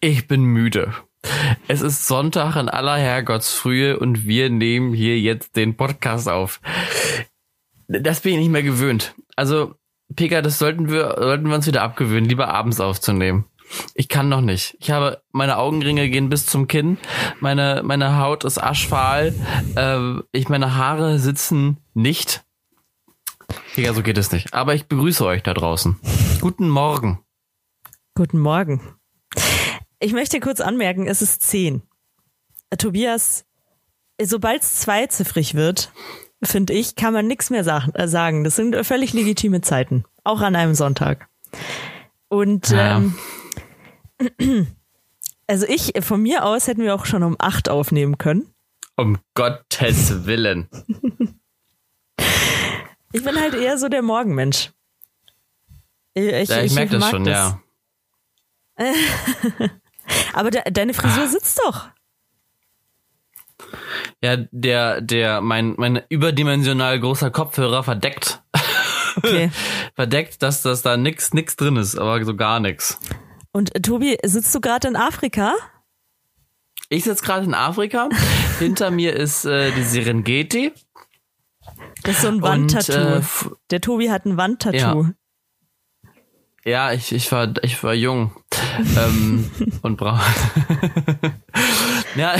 Ich bin müde. Es ist Sonntag in aller Herrgottsfrühe und wir nehmen hier jetzt den Podcast auf. Das bin ich nicht mehr gewöhnt. Also, Pika, das sollten wir, sollten wir uns wieder abgewöhnen, lieber abends aufzunehmen. Ich kann noch nicht. Ich habe, meine Augenringe gehen bis zum Kinn, meine, meine Haut ist aschfahl, äh, ich, meine Haare sitzen nicht. Pika, so geht es nicht. Aber ich begrüße euch da draußen. Guten Morgen. Guten Morgen. Ich möchte kurz anmerken, es ist zehn. Tobias, sobald es zweiziffrig wird, finde ich, kann man nichts mehr äh, sagen. Das sind völlig legitime Zeiten. Auch an einem Sonntag. Und ja. ähm, also ich, von mir aus hätten wir auch schon um acht aufnehmen können. Um Gottes Willen. ich bin halt eher so der Morgenmensch. Ich, ich, ja, ich, ich merke das schon, das. ja. Aber de deine Frisur sitzt doch. Ja, der, der, mein, mein überdimensional großer Kopfhörer verdeckt. Okay. verdeckt, dass, dass da nix, nix drin ist, aber so gar nix. Und äh, Tobi, sitzt du gerade in Afrika? Ich sitze gerade in Afrika. Hinter mir ist äh, die Serengeti. Das ist so ein Wandtattoo. Äh, der Tobi hat ein Wandtattoo. Ja. Ja, ich, ich war ich war jung ähm, und braun. ja,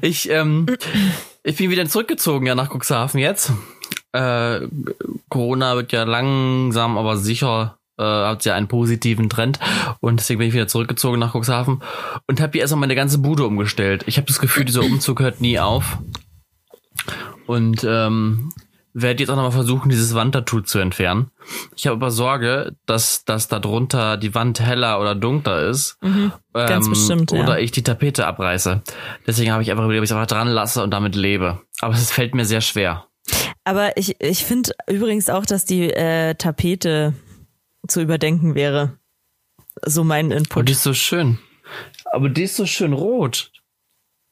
ich ähm, ich bin wieder zurückgezogen ja nach Cuxhaven jetzt. Äh, Corona wird ja langsam, aber sicher äh, hat ja einen positiven Trend und deswegen bin ich wieder zurückgezogen nach Cuxhaven und habe hier erstmal meine ganze Bude umgestellt. Ich habe das Gefühl, dieser Umzug hört nie auf. Und ähm, werde jetzt auch nochmal versuchen, dieses Wandtattoo zu entfernen. Ich habe aber Sorge, dass, dass da drunter die Wand heller oder dunkler ist. Mhm, ganz ähm, bestimmt, ja. Oder ich die Tapete abreiße. Deswegen habe ich einfach überlegt, ob ich es einfach dran lasse und damit lebe. Aber es fällt mir sehr schwer. Aber ich, ich finde übrigens auch, dass die äh, Tapete zu überdenken wäre. So mein Input. Oh, die ist so schön. Aber die ist so schön rot.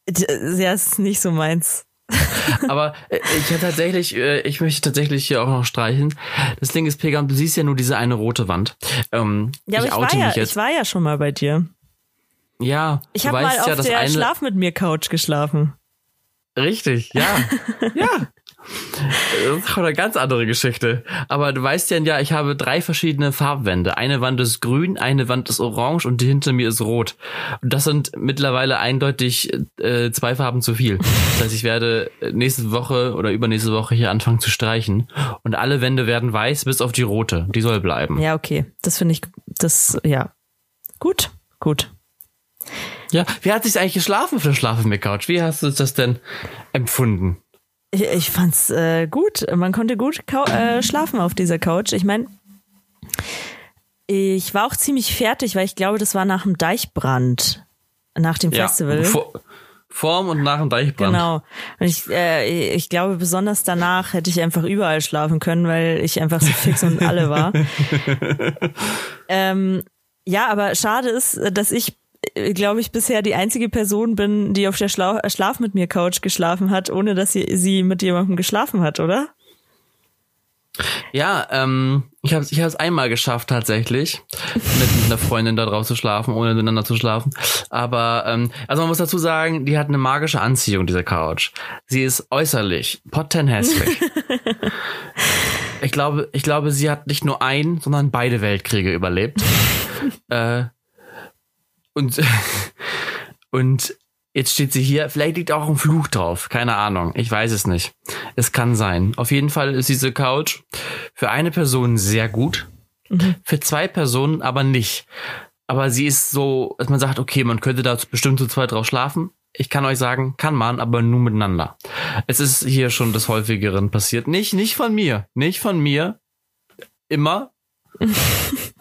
Ja, ist nicht so meins. Aber äh, ich hätte tatsächlich, äh, ich möchte tatsächlich hier auch noch streichen. Das Ding ist, Pegam, du siehst ja nur diese eine rote Wand. Ähm, ja, aber ich, ich war ja, ich war ja schon mal bei dir. Ja. Ich habe mal auf ja, der eine... Schlaf mit mir Couch geschlafen. Richtig, ja. ja. Das ist eine ganz andere Geschichte. Aber du weißt ja, ja, ich habe drei verschiedene Farbwände. Eine Wand ist grün, eine Wand ist orange und die hinter mir ist rot. Und das sind mittlerweile eindeutig äh, zwei Farben zu viel. Das heißt, ich werde nächste Woche oder übernächste Woche hier anfangen zu streichen. Und alle Wände werden weiß, bis auf die rote. Die soll bleiben. Ja, okay. Das finde ich, das, ja. Gut, gut. Ja, wie hat sich eigentlich geschlafen für Schlafen mit Couch? Wie hast du das denn empfunden? Ich, ich fand's äh, gut. Man konnte gut äh, schlafen auf dieser Couch. Ich meine, ich war auch ziemlich fertig, weil ich glaube, das war nach dem Deichbrand, nach dem ja, Festival. Vor, vorm und nach dem Deichbrand. Genau. Und ich, äh, ich glaube, besonders danach hätte ich einfach überall schlafen können, weil ich einfach so fix und alle war. ähm, ja, aber schade ist, dass ich glaube ich, bisher die einzige Person bin, die auf der Schla Schlaf mit mir Couch geschlafen hat, ohne dass sie, sie mit jemandem geschlafen hat, oder? Ja, ähm, ich habe ich es einmal geschafft tatsächlich, mit einer Freundin da drauf zu schlafen, ohne miteinander zu schlafen. Aber ähm, also man muss dazu sagen, die hat eine magische Anziehung, diese Couch. Sie ist äußerlich potent hässlich. ich glaube, ich glaube, sie hat nicht nur ein, sondern beide Weltkriege überlebt. äh, und, und jetzt steht sie hier. Vielleicht liegt auch ein Fluch drauf. Keine Ahnung. Ich weiß es nicht. Es kann sein. Auf jeden Fall ist diese Couch für eine Person sehr gut. Mhm. Für zwei Personen aber nicht. Aber sie ist so, dass man sagt, okay, man könnte da bestimmt zu zweit drauf schlafen. Ich kann euch sagen, kann man, aber nur miteinander. Es ist hier schon des häufigeren passiert. Nicht, nicht von mir. Nicht von mir. Immer.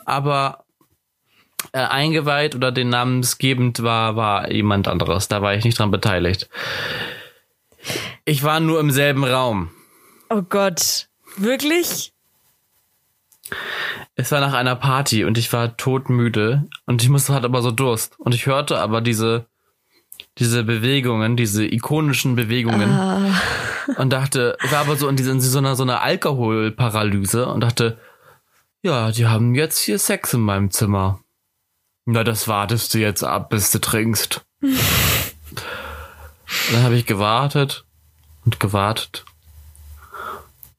aber äh, eingeweiht oder den namensgebend war, war jemand anderes. Da war ich nicht dran beteiligt. Ich war nur im selben Raum. Oh Gott. Wirklich? Es war nach einer Party und ich war todmüde und ich musste halt aber so Durst. Und ich hörte aber diese, diese Bewegungen, diese ikonischen Bewegungen. Ah. und dachte, ich war aber so in, dieser, in so einer, so einer Alkoholparalyse und dachte, ja, die haben jetzt hier Sex in meinem Zimmer. Na, das wartest du jetzt ab, bis du trinkst. dann habe ich gewartet und gewartet.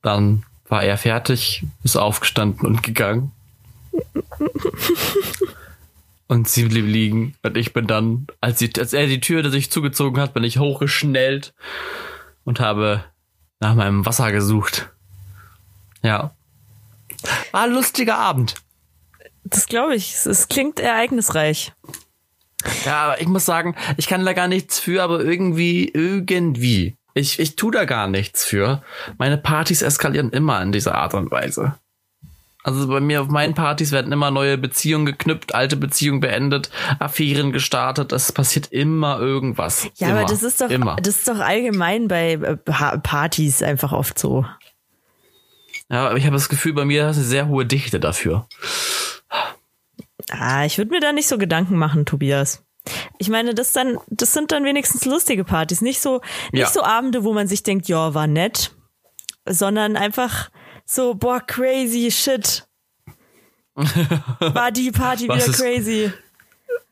Dann war er fertig, ist aufgestanden und gegangen. Und sie blieb liegen. Und ich bin dann, als, sie, als er die Tür sich zugezogen hat, bin ich hochgeschnellt und habe nach meinem Wasser gesucht. Ja. War ein lustiger Abend. Das glaube ich. Es klingt ereignisreich. Ja, aber ich muss sagen, ich kann da gar nichts für, aber irgendwie, irgendwie. Ich, ich tu da gar nichts für. Meine Partys eskalieren immer in dieser Art und Weise. Also bei mir auf meinen Partys werden immer neue Beziehungen geknüpft, alte Beziehungen beendet, Affären gestartet. Es passiert immer irgendwas. Ja, immer, aber das ist doch, immer. das ist doch allgemein bei äh, Pa- Partys einfach oft so. Ja, aber ich habe das Gefühl, bei mir ist eine sehr hohe Dichte dafür. Ah, ich würde mir da nicht so Gedanken machen, Tobias. Ich meine, das dann, das sind dann wenigstens lustige Partys, nicht so, nicht Ja. so Abende, wo man sich denkt, ja, war nett, sondern einfach so, boah, crazy shit. War die Party wieder ist crazy.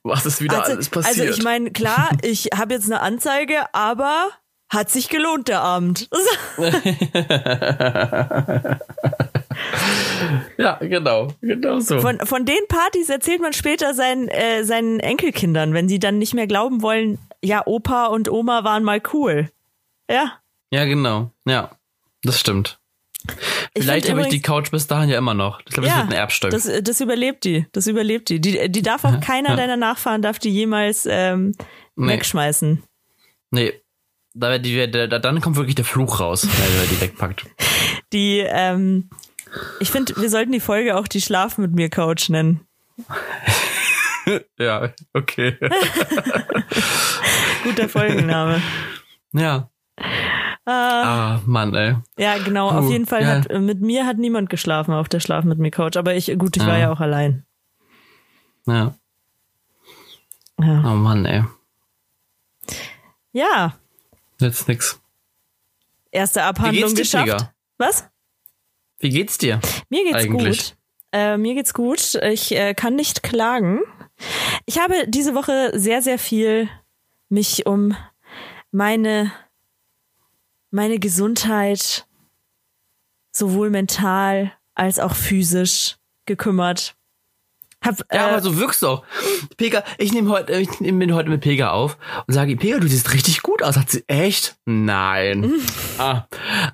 Was ist wieder Also, alles passiert? also ich meine, klar, ich habe jetzt eine Anzeige, aber hat sich gelohnt der Abend. ja, genau, genau so. Von, von den Partys erzählt man später seinen, äh, seinen Enkelkindern, wenn sie dann nicht mehr glauben wollen, ja, Opa und Oma waren mal cool. Ja. ja, genau. Ja, das stimmt. Ich Vielleicht habe ich die Couch bis dahin ja immer noch. Ich glaube, das ja, wird ein Erbstück. Das, das überlebt die. Das überlebt die. Die, die darf auch keiner deiner Nachfahren darf die jemals ähm, Nee. wegschmeißen. nee. Da, die, da, da, dann kommt wirklich der Fluch raus, wenn er die wegpackt. Die, ähm, ich finde, wir sollten die Folge auch die Schlaf mit mir Couch nennen. Ja, okay. Guter Folgenname. ja. Ah, Mann, ey. Ja, genau. Puh, auf jeden Fall ja. hat äh, mit mir hat niemand geschlafen auf der Schlaf mit mir Couch. Aber ich, gut, ich war Ja. ja auch allein. Ja. Ja. Oh Mann, ey. ja. Jetzt nix. Erste Abhandlung geschafft. Tiger? Was? Wie geht's dir? Mir geht's Eigentlich. gut. Äh, mir geht's gut. Ich äh, kann nicht klagen. Ich habe diese Woche sehr, sehr viel mich um meine, meine Gesundheit sowohl mental als auch physisch gekümmert. Hab, Ja, äh, aber so wirkst du auch. Pega, ich nehme heute, ich nehme heute mit Pega auf und sage, ihm, Pega, du siehst richtig gut aus. Hat sie echt? Nein. ah,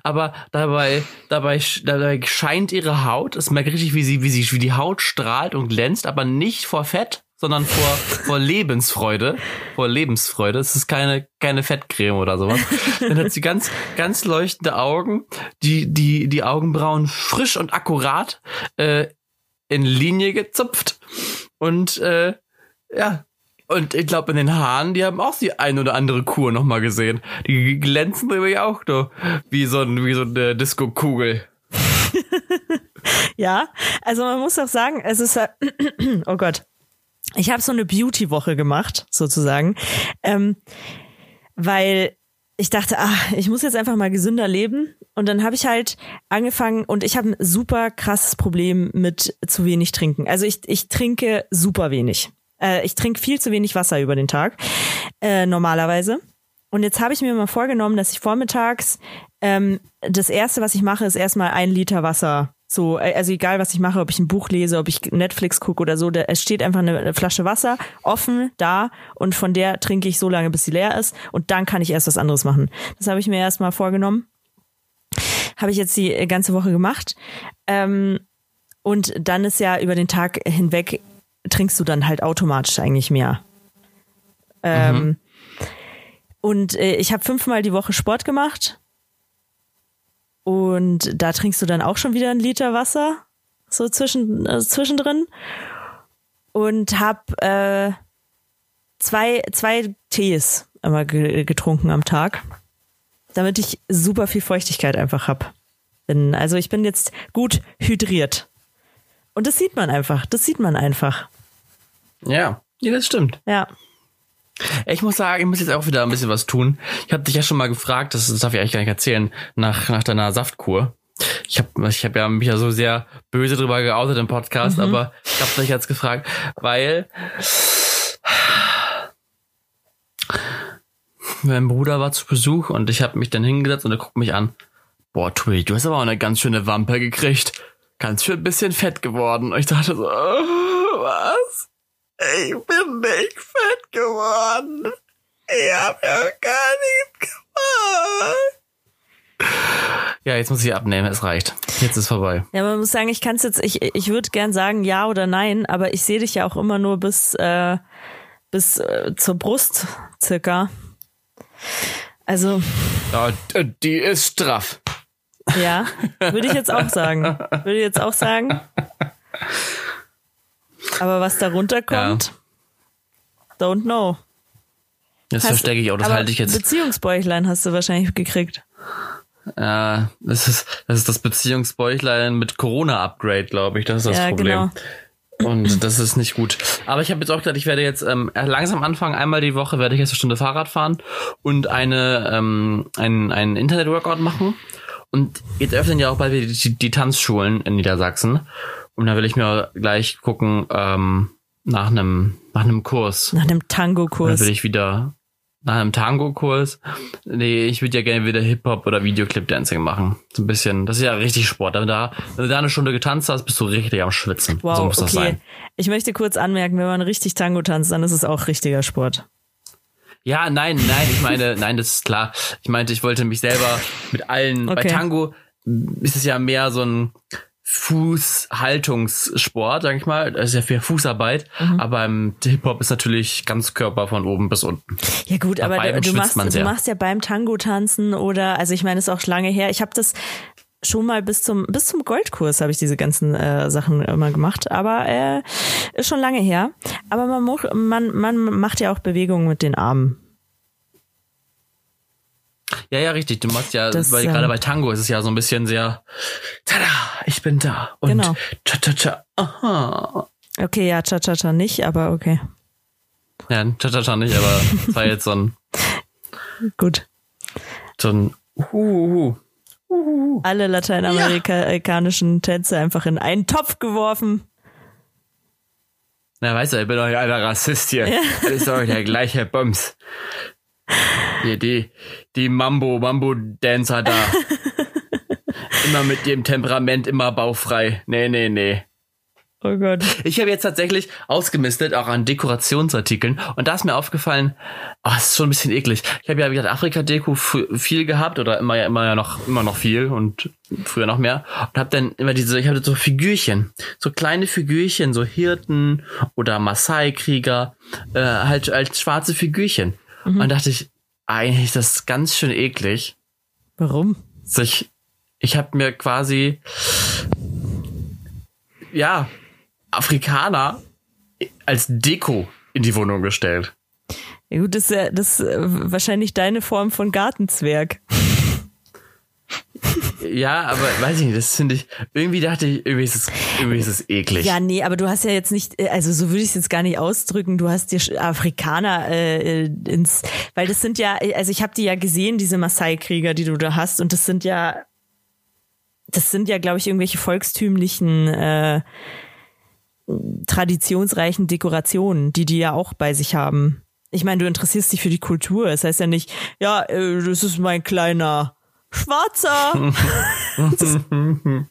aber dabei, dabei, dabei scheint ihre Haut. Es merkt richtig, wie sie, wie sie, wie die Haut strahlt und glänzt, aber nicht vor Fett, sondern vor, vor Lebensfreude. Vor Lebensfreude. Es ist keine, keine Fettcreme oder sowas. Dann hat sie ganz, ganz leuchtende Augen, die, die, die Augenbrauen frisch und akkurat, äh, in Linie gezupft und äh, ja und ich glaube in den Haaren, die haben auch die ein oder andere Kur noch mal gesehen. Die glänzen nämlich auch so wie so ein wie so eine Disco-Kugel. Ja, also man muss auch sagen, es ist, oh Gott, ich habe so eine Beauty-Woche gemacht, sozusagen, ähm, weil ich dachte, ach, ich muss jetzt einfach mal gesünder leben. Und dann habe ich halt angefangen und ich habe ein super krasses Problem mit zu wenig trinken. Also ich, ich trinke super wenig. Äh, ich trinke viel zu wenig Wasser über den Tag, äh, normalerweise. Und jetzt habe ich mir mal vorgenommen, dass ich vormittags ähm, das erste, was ich mache, ist erstmal ein Liter Wasser. So, äh, also egal, was ich mache, ob ich ein Buch lese, ob ich Netflix gucke oder so, da, es steht einfach eine, eine Flasche Wasser offen da und von der trinke ich so lange, bis sie leer ist und dann kann ich erst was anderes machen. Das habe ich mir erstmal vorgenommen. Habe ich jetzt die ganze Woche gemacht. Ähm, und dann ist ja über den Tag hinweg trinkst du dann halt automatisch eigentlich mehr. Ähm, Und äh, ich habe fünfmal die Woche Sport gemacht. Und da trinkst du dann auch schon wieder einen Liter Wasser, so zwischen, äh, zwischendrin. Und hab äh, zwei, zwei Tees immer ge getrunken am Tag, damit ich super viel Feuchtigkeit einfach hab. Bin, also ich bin jetzt gut hydriert. Und das sieht man einfach, das sieht man einfach. Ja, ja, das stimmt. Ja. Ich muss sagen, ich muss jetzt auch wieder ein bisschen was tun. Ich habe dich ja schon mal gefragt, das darf ich eigentlich gar nicht erzählen, nach, nach deiner Saftkur. Ich habe ich hab ja mich ja so sehr böse drüber geoutet im Podcast, mhm. aber ich habe dich jetzt gefragt, weil mein Bruder war zu Besuch und ich habe mich dann hingesetzt und er guckt mich an. Boah, Tui, du hast aber auch eine ganz schöne Wampe gekriegt. Ganz schön ein bisschen fett geworden. Und ich dachte so, oh, was? Ich bin nicht fett geworden. Ich hab ja gar nichts gemacht. Ja, jetzt muss ich abnehmen, es reicht. Jetzt ist vorbei. Ja, man muss sagen, ich kann es jetzt, ich, ich würde gern sagen ja oder nein, aber ich sehe dich ja auch immer nur bis, äh, bis äh, zur Brust circa. Also. Ja, die ist straff. Ja, würde ich jetzt auch sagen. Würde ich jetzt auch sagen. Aber was darunter kommt, ja. don't know. Das hast, verstecke ich auch, das halte ich jetzt. Beziehungsbäuchlein hast du wahrscheinlich gekriegt. Ja, das ist das, ist das Beziehungsbäuchlein mit Corona-Upgrade, glaube ich. Das ist das ja, Problem. Genau. Und das ist nicht gut. Aber ich habe jetzt auch gedacht, ich werde jetzt ähm, langsam anfangen. Einmal die Woche werde ich jetzt eine Stunde Fahrrad fahren und eine ähm, ein, ein Internet-Workout machen. Und jetzt öffnen ja auch bald wieder die, die Tanzschulen in Niedersachsen. Und da will ich mir gleich gucken ähm, nach einem nach einem Kurs. Nach einem Tango-Kurs. Da will ich wieder nach einem Tango-Kurs. Nee, ich würde ja gerne wieder Hip-Hop oder Videoclip-Dancing machen. So ein bisschen. Das ist ja richtig Sport. Wenn du, da, wenn du da eine Stunde getanzt hast, bist du richtig am Schwitzen. Wow, so muss okay. das sein. Ich möchte kurz anmerken, wenn man richtig Tango tanzt, dann ist es auch richtiger Sport. Ja, nein, nein, ich meine, nein, das ist klar. Ich meinte, ich wollte mich selber mit allen, okay. bei Tango ist es ja mehr so ein Fußhaltungssport, sag ich mal. Das ist ja für Fußarbeit. Mhm. Aber im Hip-Hop ist natürlich ganz Körper von oben bis unten. Ja gut, aber du, machst, du machst ja beim Tango tanzen oder, also ich meine, es ist auch lange her. Ich habe das schon mal bis zum bis zum Goldkurs habe ich diese ganzen äh, Sachen immer gemacht, aber äh, ist schon lange her. Aber man man man macht ja auch Bewegungen mit den Armen. Ja, ja, richtig. Du machst ja, das, weil ähm, gerade bei Tango ist es ja so ein bisschen sehr, tada, ich bin da. Und genau. cha cha cha, aha. Okay, ja, cha cha cha nicht, aber okay. Ja, cha cha cha nicht, aber es war jetzt so ein. Gut. So ein, uh, uh, uh, Alle lateinamerikanischen ja. Tänze einfach in einen Topf geworfen. Na, weißt du, ich bin doch nicht einer Rassist hier. Ja. Das ist doch der gleiche Bums. Hier, die, die Mambo, Mambo-Dancer da. immer mit dem Temperament, immer baufrei. Nee, nee, nee. Oh Gott. Ich habe jetzt tatsächlich ausgemistet, auch an Dekorationsartikeln. Und da ist mir aufgefallen, oh, das ist schon ein bisschen eklig. Ich habe ja, wie gesagt, Afrika-Deko viel gehabt oder immer ja immer ja noch, immer noch viel und früher noch mehr. Und habe dann immer diese, ich hatte so Figürchen, so kleine Figürchen, so Hirten oder Maasai-Krieger, äh, halt als schwarze Figürchen. Mhm. Und dachte ich, eigentlich ist das ganz schön eklig. Warum? Ich, ich habe mir quasi, ja, Afrikaner als Deko in die Wohnung gestellt. Ja gut, das ist ja das ist wahrscheinlich deine Form von Gartenzwerg. Ja, aber weiß ich nicht, das finde ich, irgendwie dachte ich, irgendwie ist, es, irgendwie ist es eklig. Ja, nee, aber du hast ja jetzt nicht, äh, also so würde ich es jetzt gar nicht ausdrücken, du hast dir Afrikaner äh, ins, weil das sind ja, also ich habe die ja gesehen, diese Maasai-Krieger, die du da hast und das sind ja, das sind ja, glaube ich, irgendwelche volkstümlichen äh, traditionsreichen Dekorationen, die die ja auch bei sich haben. Ich meine, du interessierst dich für die Kultur. Das heißt ja nicht, ja, äh, das ist mein kleiner Schwarzer.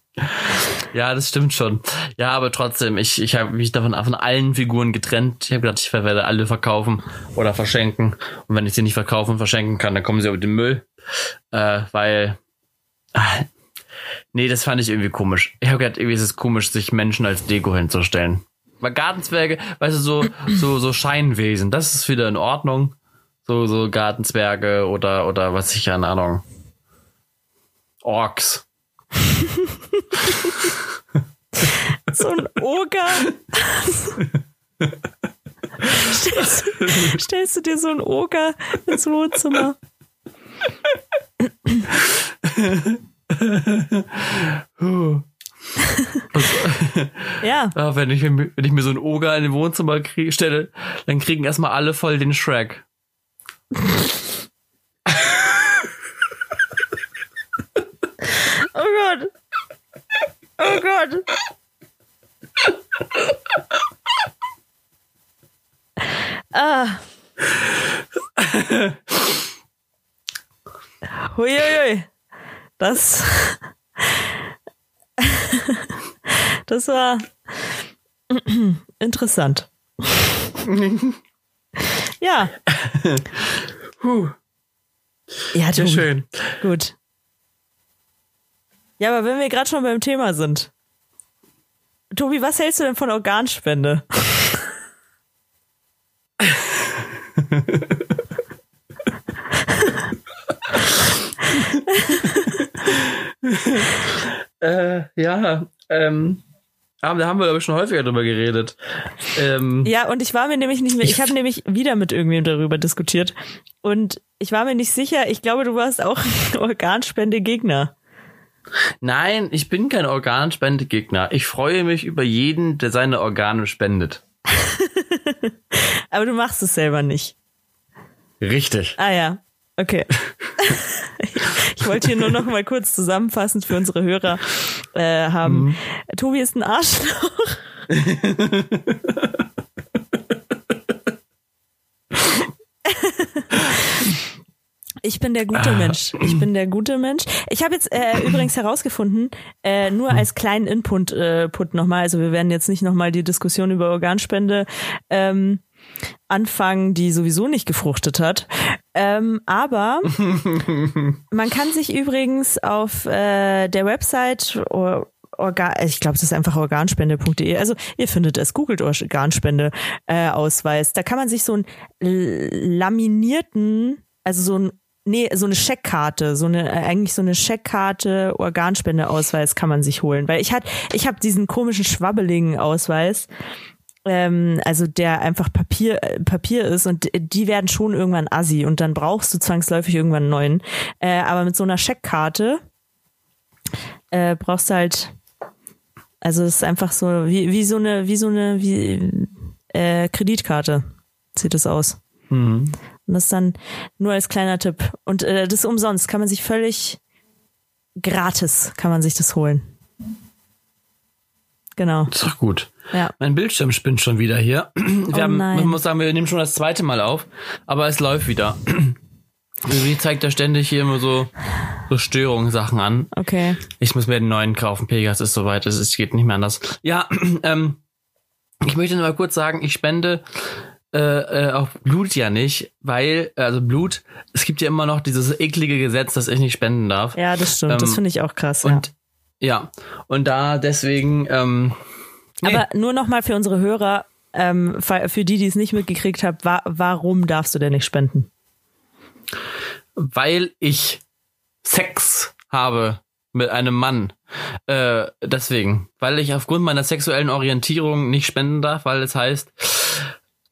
ja, das stimmt schon. Ja, aber trotzdem, ich, ich habe mich davon von allen Figuren getrennt. Ich habe gedacht, ich werde alle verkaufen oder verschenken. Und wenn ich sie nicht verkaufen und verschenken kann, dann kommen sie auf den Müll. Äh, weil. Äh, nee, das fand ich irgendwie komisch. Ich habe gedacht, irgendwie ist es komisch, sich Menschen als Deko hinzustellen. Weil Gartenzwerge, weißt du, so, so, so Scheinwesen, das ist wieder in Ordnung. So, so Gartenzwerge oder, oder was ich, keine Ahnung Orks. so ein Oger. stellst, stellst du dir so ein Oger ins Wohnzimmer? Ja. Ja, wenn, ich, wenn ich mir so einen Oger in den Wohnzimmer krieg, stelle, dann kriegen erstmal alle voll den Shrek. Oh Gott. Oh Gott. Ah. Huiuiui. Das. Das war interessant. Ja. Puh, Ja, sehr du, schön. Gut. Ja, aber wenn wir gerade schon beim Thema sind. Tobi, was hältst du denn von Organspende? Äh, ja, ähm, aber da haben wir, glaube ich, schon häufiger drüber geredet. Ähm, Ja, und ich war mir nämlich nicht mehr, ich habe nämlich wieder mit irgendwem darüber diskutiert. Und ich war mir nicht sicher, ich glaube, du warst auch Organspende-Gegner. Nein, ich bin kein Organspendegegner. Ich freue mich über jeden, der seine Organe spendet. Aber du machst es selber nicht. Richtig. Ah ja, okay. ich wollte hier nur noch mal kurz zusammenfassend für unsere Hörer äh, haben. Tobi ist ein Arschloch. Ich bin der gute Mensch. Ich bin der gute Mensch. Ich habe jetzt äh, übrigens herausgefunden, äh, nur als kleinen Input äh, Put nochmal, also wir werden jetzt nicht nochmal die Diskussion über Organspende ähm, anfangen, die sowieso nicht gefruchtet hat. Ähm, aber man kann sich übrigens auf äh, der Website or, Organ, ich glaube, es ist einfach organspende.de. Also ihr findet es, googelt Organspende äh. Da kann man sich so einen laminierten, also so ein Nee, so eine Scheckkarte, so eine äh, eigentlich so eine Scheckkarte Organspendeausweis kann man sich holen, weil ich hat ich habe diesen komischen schwabbeligen Ausweis, ähm, also der einfach Papier äh, Papier ist und die werden schon irgendwann assi und dann brauchst du zwangsläufig irgendwann einen neuen. Äh, aber mit so einer Scheckkarte äh, brauchst du halt, also es ist einfach so wie wie so eine wie so eine wie äh, Kreditkarte sieht es aus. Mhm. Und das dann nur als kleiner Tipp. Und äh, das ist umsonst. Kann man sich völlig gratis kann man sich das holen. Genau. Ist doch gut. Ja. Mein Bildschirm spinnt schon wieder hier. Wir Oh haben, man muss sagen, wir nehmen schon das zweite Mal auf, aber es läuft wieder. Irgendwie zeigt er ständig hier immer so, so Störungssachen an. Okay. Ich muss mir den neuen kaufen. Pegas ist soweit. Es ist- geht nicht mehr anders. Ja, ähm, ich möchte nur mal kurz sagen, ich spende äh, äh, auch Blut ja nicht, weil, also Blut, es gibt ja immer noch dieses eklige Gesetz, dass ich nicht spenden darf. Ja, das stimmt. das Ähm, finde ich auch krass. Und ja, und da deswegen, ähm, ja. nee. Aber nur noch mal für unsere Hörer, ähm, für die, die es nicht mitgekriegt haben, wa warum darfst du denn nicht spenden? weil ich Sex habe mit einem Mann. Äh, deswegen, weil ich aufgrund meiner sexuellen Orientierung nicht spenden darf, weil es heißt,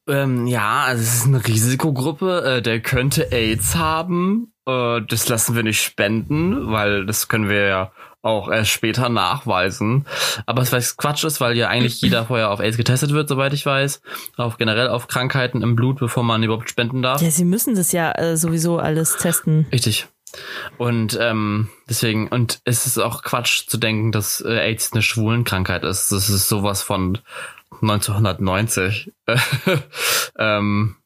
ähm, ja, also es ist eine Risikogruppe, äh, der könnte AIDS haben. Äh, das lassen wir nicht spenden, weil das können wir ja auch erst später nachweisen. Aber es weiß Quatsch ist, weil ja eigentlich jeder vorher auf AIDS getestet wird, soweit ich weiß. Auf generell auf Krankheiten im Blut, bevor man überhaupt spenden darf. Ja, sie müssen das ja äh, sowieso alles testen. Richtig. Und ähm, deswegen, und es ist auch Quatsch zu denken, dass äh, AIDS eine Schwulenkrankheit ist. Das ist sowas von 1990. ähm,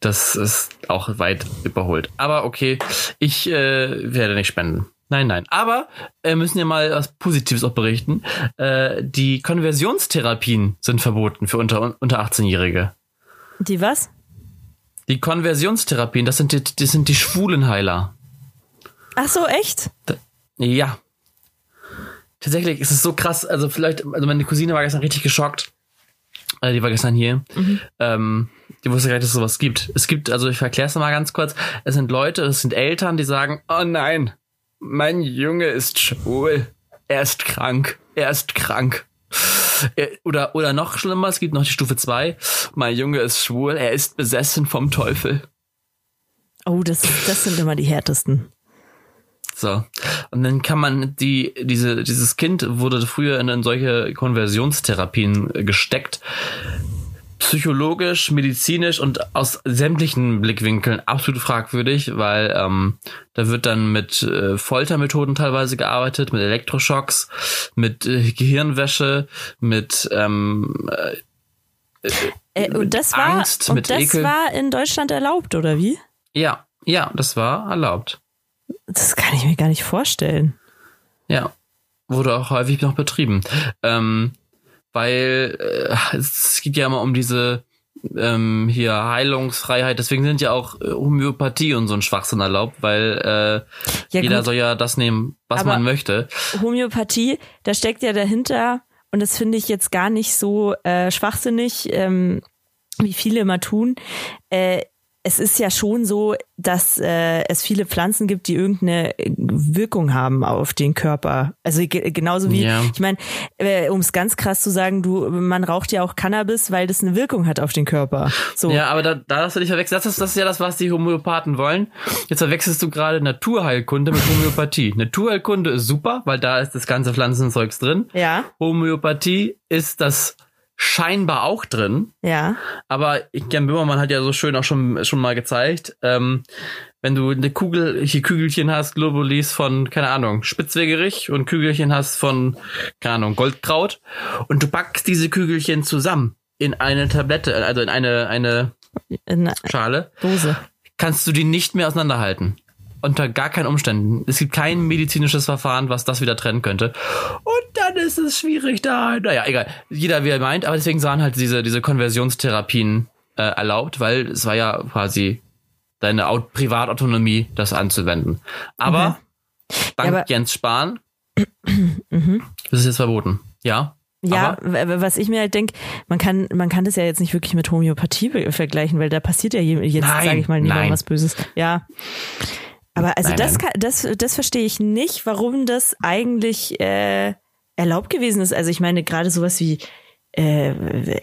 das ist auch weit überholt. Aber okay, ich äh, werde nicht spenden. Nein, nein. Aber äh, müssen ja mal was Positives auch berichten. Äh, die Konversionstherapien sind verboten für unter, unter 18-Jährige. Die was? Die Konversionstherapien, das sind die, das sind die Schwulenheiler. Ach so, echt? Ja. Tatsächlich ist es so krass. Also vielleicht, also meine Cousine war gestern richtig geschockt. Äh, die war gestern hier. Ähm, die wusste gar nicht, dass es sowas gibt. Es gibt, also ich verkläre es mal ganz kurz. Es sind Leute, es sind Eltern, die sagen, oh nein, mein Junge ist schwul. Er ist krank. Er ist krank. Er- Oder, oder noch schlimmer, es gibt noch die Stufe 2. Mein Junge ist schwul, er ist besessen vom Teufel. Oh, das, das sind immer die härtesten. So. Und dann kann man die, diese, dieses Kind wurde früher in, solche Konversionstherapien gesteckt. Psychologisch, medizinisch und aus sämtlichen Blickwinkeln absolut fragwürdig, weil ähm, da wird dann mit äh, Foltermethoden teilweise gearbeitet, mit Elektroschocks, mit äh, Gehirnwäsche, mit ähm, äh, äh, und das war, Angst, und das Ekel. war in Deutschland erlaubt, oder wie? Ja, ja, das war erlaubt. Das kann ich mir gar nicht vorstellen. Ja, wurde auch häufig noch betrieben. Ähm, weil äh, es geht ja immer um diese ähm, hier Heilungsfreiheit. Deswegen sind ja auch äh, Homöopathie und so ein Schwachsinn erlaubt, weil äh, ja, jeder gut. soll ja das nehmen, was Aber man möchte. Homöopathie, da steckt ja dahinter, und das finde ich jetzt gar nicht so äh, schwachsinnig, ähm, wie viele immer tun. Äh, es ist ja schon so, dass äh, es viele Pflanzen gibt, die irgendeine Wirkung haben auf den Körper. Also genauso wie, ja. ich meine, äh, um es ganz krass zu sagen, du, man raucht ja auch Cannabis, weil das eine Wirkung hat auf den Körper. So. Ja, aber da, da hast du dich verwechselt. Das ist, das ist ja das, was die Homöopathen wollen. Jetzt verwechselst du gerade Naturheilkunde mit Homöopathie. Naturheilkunde ist super, weil da ist das ganze Pflanzenzeugs drin. Ja. Homöopathie ist das scheinbar auch drin. Ja. Aber Jan Böhmermann hat ja so schön auch schon, schon mal gezeigt, ähm, wenn du eine Kugel, hier Kügelchen hast, Globulis von, keine Ahnung, Spitzwegerich und Kügelchen hast von, keine Ahnung, Goldkraut und du packst diese Kügelchen zusammen in eine Tablette, also in eine, eine in Schale. Dose. Kannst du die nicht mehr auseinanderhalten unter gar keinen Umständen. Es gibt kein medizinisches Verfahren, was das wieder trennen könnte. Und dann ist es schwierig da. Naja, egal. Jeder wie er meint, aber deswegen sahen halt diese, diese Konversionstherapien äh, erlaubt, weil es war ja quasi deine Aut Privatautonomie, das anzuwenden. Aber okay. dank ja, aber Jens Spahn mhm. ist es jetzt verboten. Ja. Ja, aber? was ich mir halt denke, man kann, man kann das ja jetzt nicht wirklich mit Homöopathie vergleichen, weil da passiert ja jetzt, sage ich mal, niemandem was Böses. Ja. Aber also nein, das, Kann, das, das verstehe ich nicht, warum das eigentlich äh, erlaubt gewesen ist. Also ich meine, gerade sowas wie äh,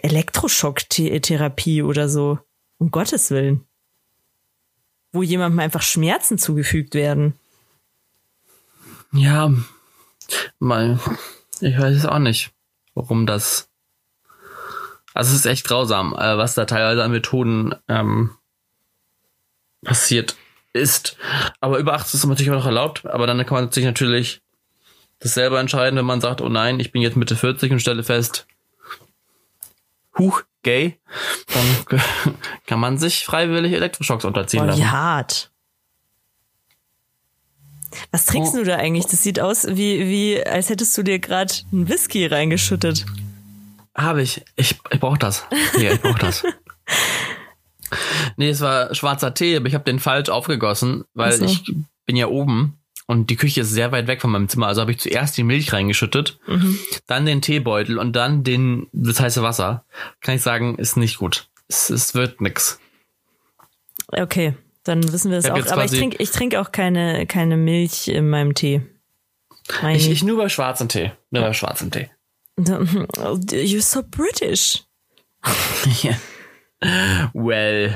Elektroschocktherapie oder so, um Gottes Willen. Wo jemandem einfach Schmerzen zugefügt werden. Ja, mal, ich weiß es auch nicht, warum das. Also es ist echt grausam, äh, was da teilweise an Methoden ähm, passiert ist. Aber über 18 ist natürlich auch noch erlaubt, aber dann kann man sich natürlich das selber entscheiden, wenn man sagt, oh nein, ich bin jetzt Mitte 40 und stelle fest, huch, gay, dann kann man sich freiwillig Elektroschocks unterziehen oh, lassen. Wie hart. Was trinkst oh. du da eigentlich? Das sieht aus wie, wie als hättest du dir gerade einen Whisky reingeschüttet. Habe ich. Ich, ich brauche das. Ja, ich brauche das. Nee, es war schwarzer Tee, aber ich habe den falsch aufgegossen, weil so. ich bin ja oben und die Küche ist sehr weit weg von meinem Zimmer. Also habe ich zuerst die Milch reingeschüttet, mhm. dann den Teebeutel und dann den, das heiße Wasser. Kann ich sagen, ist nicht gut. Es, es wird nix. Okay, dann wissen wir es auch. Aber ich trinke ich trink auch keine, keine Milch in meinem Tee. Ich, ich nur bei schwarzen Tee. Nur bei schwarzen Tee. You're so British. ja. Well.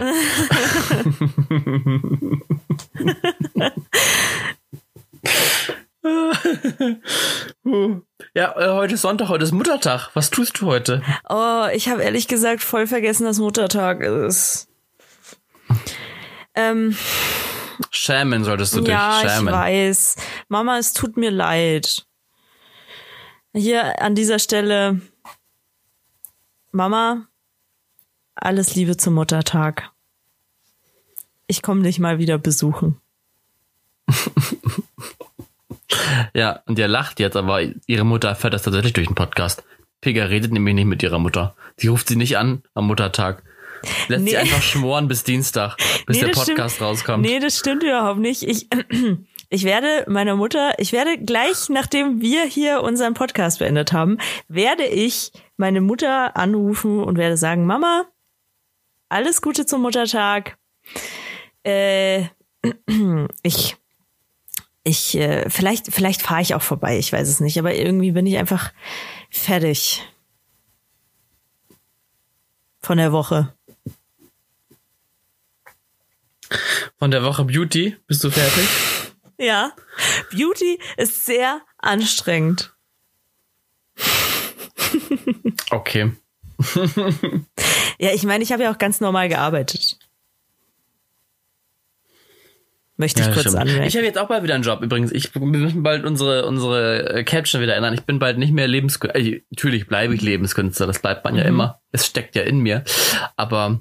ja, äh, heute ist Sonntag, heute ist Muttertag. Was tust du heute? Oh, ich habe ehrlich gesagt voll vergessen, dass Muttertag ist. Ähm, schämen solltest du dich. Ja, schämen. ich weiß. Mama, es tut mir leid. Hier an dieser Stelle, Mama, alles Liebe zum Muttertag. Ich komme dich mal wieder besuchen. ja, und ihr lacht jetzt, aber ihre Mutter erfährt das tatsächlich durch den Podcast. Pega redet nämlich nicht mit ihrer Mutter. Sie ruft sie nicht an am Muttertag. Lässt nee. sie einfach schmoren bis Dienstag, bis nee, der Podcast stimmt, rauskommt. Nee, das stimmt überhaupt nicht. Ich, ich werde meiner Mutter, ich werde gleich, nachdem wir hier unseren Podcast beendet haben, werde ich meine Mutter anrufen und werde sagen, Mama, alles Gute zum Muttertag. Äh, ich, ich, äh, vielleicht, vielleicht fahre ich auch vorbei, ich weiß es nicht, aber irgendwie bin ich einfach fertig von der Woche. Von der Woche Beauty bist du fertig? Ja. Beauty ist sehr anstrengend. Okay. Ja, ich meine, ich habe ja auch ganz normal gearbeitet. Möchte ich Ja, kurz stimmt. anmerken. Ich habe jetzt auch bald wieder einen Job übrigens. Ich, wir müssen bald unsere, unsere äh, Caption wieder ändern. Ich bin bald nicht mehr Lebenskünstler. Äh, natürlich bleibe ich Lebenskünstler, das bleibt man ja immer. Es steckt ja in mir. Aber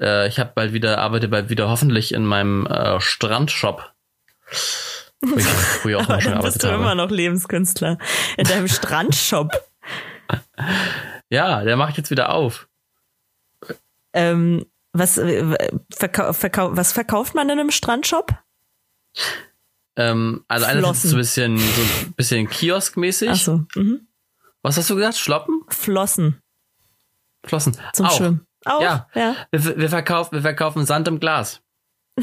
äh, ich habe bald wieder, arbeite bald wieder hoffentlich in meinem äh, Strandshop. Wo ich früher auch mal schon dann bist gearbeitet du habe. immer noch Lebenskünstler. In deinem Strandshop. Ja, der macht jetzt wieder auf. Ähm, was, äh, verkau verkau was verkauft man in einem Strandshop? Ähm, also einerseits Flossen. so ein bisschen, so ein bisschen kioskmäßig. Ach so. Mhm. Was hast du gesagt? Schloppen? Flossen Flossen. zum auch. Schwimmen. Auch? Ja. ja. Wir, wir, verkaufen, wir verkaufen Sand im Glas.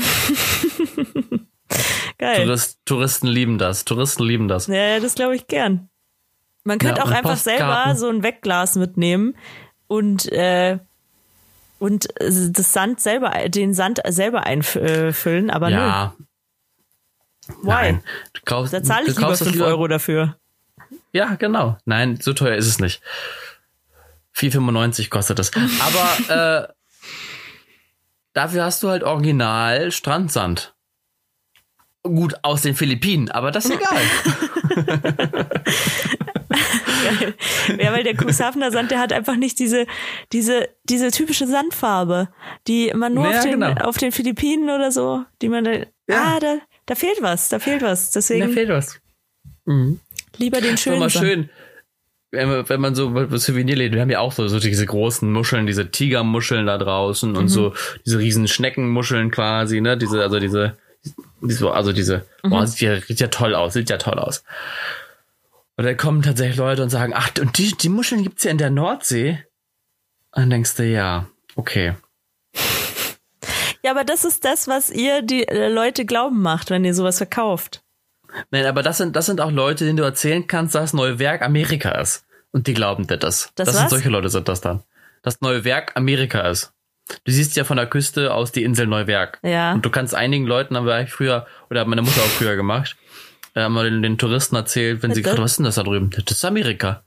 Geil. Tourist, Touristen lieben das. Touristen lieben das. Ja, das glaube ich gern. Man könnte Ja, auch einfach selber so ein Wegglas mitnehmen und äh, und das Sand selber, den Sand selber einfüllen, aber Ja. nö. Why? Nein. Du kaufst, Da zahle ich du lieber kaufst das 5 Euro dafür. Ja, genau. Nein, so teuer ist es nicht. 4,95 kostet es. Aber äh, dafür hast du halt original Strandsand. Gut, aus den Philippinen, aber das ist egal. Ja, weil der Cuxhavener Sand, der hat einfach nicht diese, diese, diese typische Sandfarbe, die man nur Ja, auf, den, genau. auf den Philippinen oder so, die man da, Ja. ah, da, da fehlt was, da fehlt was. Da Deswegen fehlt was. lieber den schönen mal Sand. schön. Wenn man, wenn man so Souvenirläden, wir haben ja auch so, so diese großen Muscheln, diese Tigermuscheln da draußen Mhm. und so diese riesen Schneckenmuscheln quasi, ne? Diese, also diese, diese also diese, Mhm. boah, sieht ja, sieht ja toll aus, sieht ja toll aus. Und dann kommen tatsächlich Leute und sagen, ach, und die, die Muscheln gibt's ja in der Nordsee. Und dann denkst du, ja, okay. Ja, aber das ist das, was ihr die äh, Leute glauben macht, wenn ihr sowas verkauft. Nein, aber das sind, das sind auch Leute, denen du erzählen kannst, dass das neue Werk Amerika ist. Und die glauben dir das. Das das sind solche Leute sind das dann. Das neue Werk Amerika ist. Du siehst ja von der Küste aus die Insel Neuwerk. Ja. Und du kannst einigen Leuten, haben wir eigentlich früher, oder hat meine Mutter auch früher gemacht, haben wir den, den Touristen erzählt, wenn sie gerade, was ist denn das da drüben? Das ist Amerika.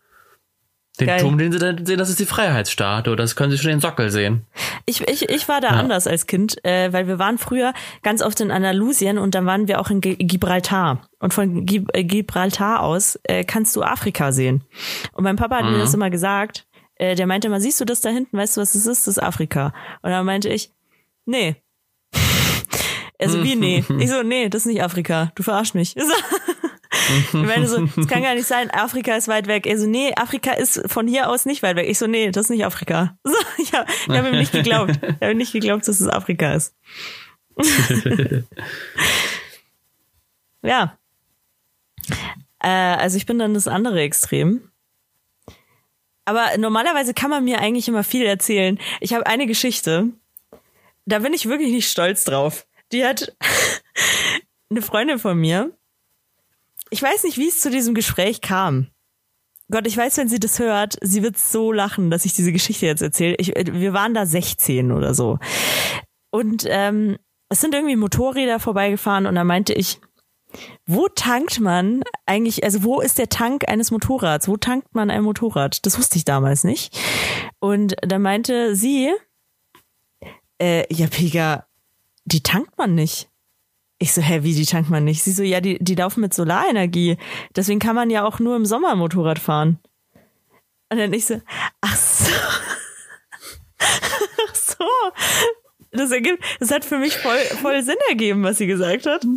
Den Geil. Turm, den sie dann sehen, das ist die Freiheitsstatue. Das können sie schon den Sockel sehen. Ich, ich, ich war da Ja. anders als Kind, äh, weil wir waren früher ganz oft in Andalusien und dann waren wir auch in Gi- Gibraltar. Und von Gib äh, Gibraltar aus äh, kannst du Afrika sehen. Und mein Papa hat mir das immer gesagt. Äh, der meinte immer, siehst du das da hinten? Weißt du, was das ist? Das ist Afrika. Und dann meinte ich, nee. Also wie nee? Ich so, nee, das ist nicht Afrika. Du verarsch mich. So. Ich meine so, das kann gar nicht sein, Afrika ist weit weg. Er so, nee, Afrika ist von hier aus nicht weit weg. Ich so, nee, das ist nicht Afrika. So, ich habe hab ihm nicht geglaubt. Ich habe nicht geglaubt, dass es Afrika ist. ja. Äh, also ich bin dann das andere Extrem. Aber normalerweise kann man mir eigentlich immer viel erzählen. Ich habe eine Geschichte, da bin ich wirklich nicht stolz drauf. Die hat eine Freundin von mir. Ich weiß nicht, wie es zu diesem Gespräch kam. Gott, ich weiß, wenn sie das hört, sie wird so lachen, dass ich diese Geschichte jetzt erzähle. Ich, äh, wir waren da 16 oder so. Und ähm, es sind irgendwie Motorräder vorbeigefahren und da meinte ich, wo tankt man eigentlich, also wo ist der Tank eines Motorrads? Wo tankt man ein Motorrad? Das wusste ich damals nicht. Und da meinte sie, äh, ja, Pega, die tankt man nicht. Ich so, hä, wie, die tankt man nicht? Sie so, ja, die, die laufen mit Solarenergie. Deswegen kann man ja auch nur im Sommer Motorrad fahren. Und dann ich so, ach so. ach so. Das ergibt, das hat für mich voll, voll Sinn ergeben, was sie gesagt hat.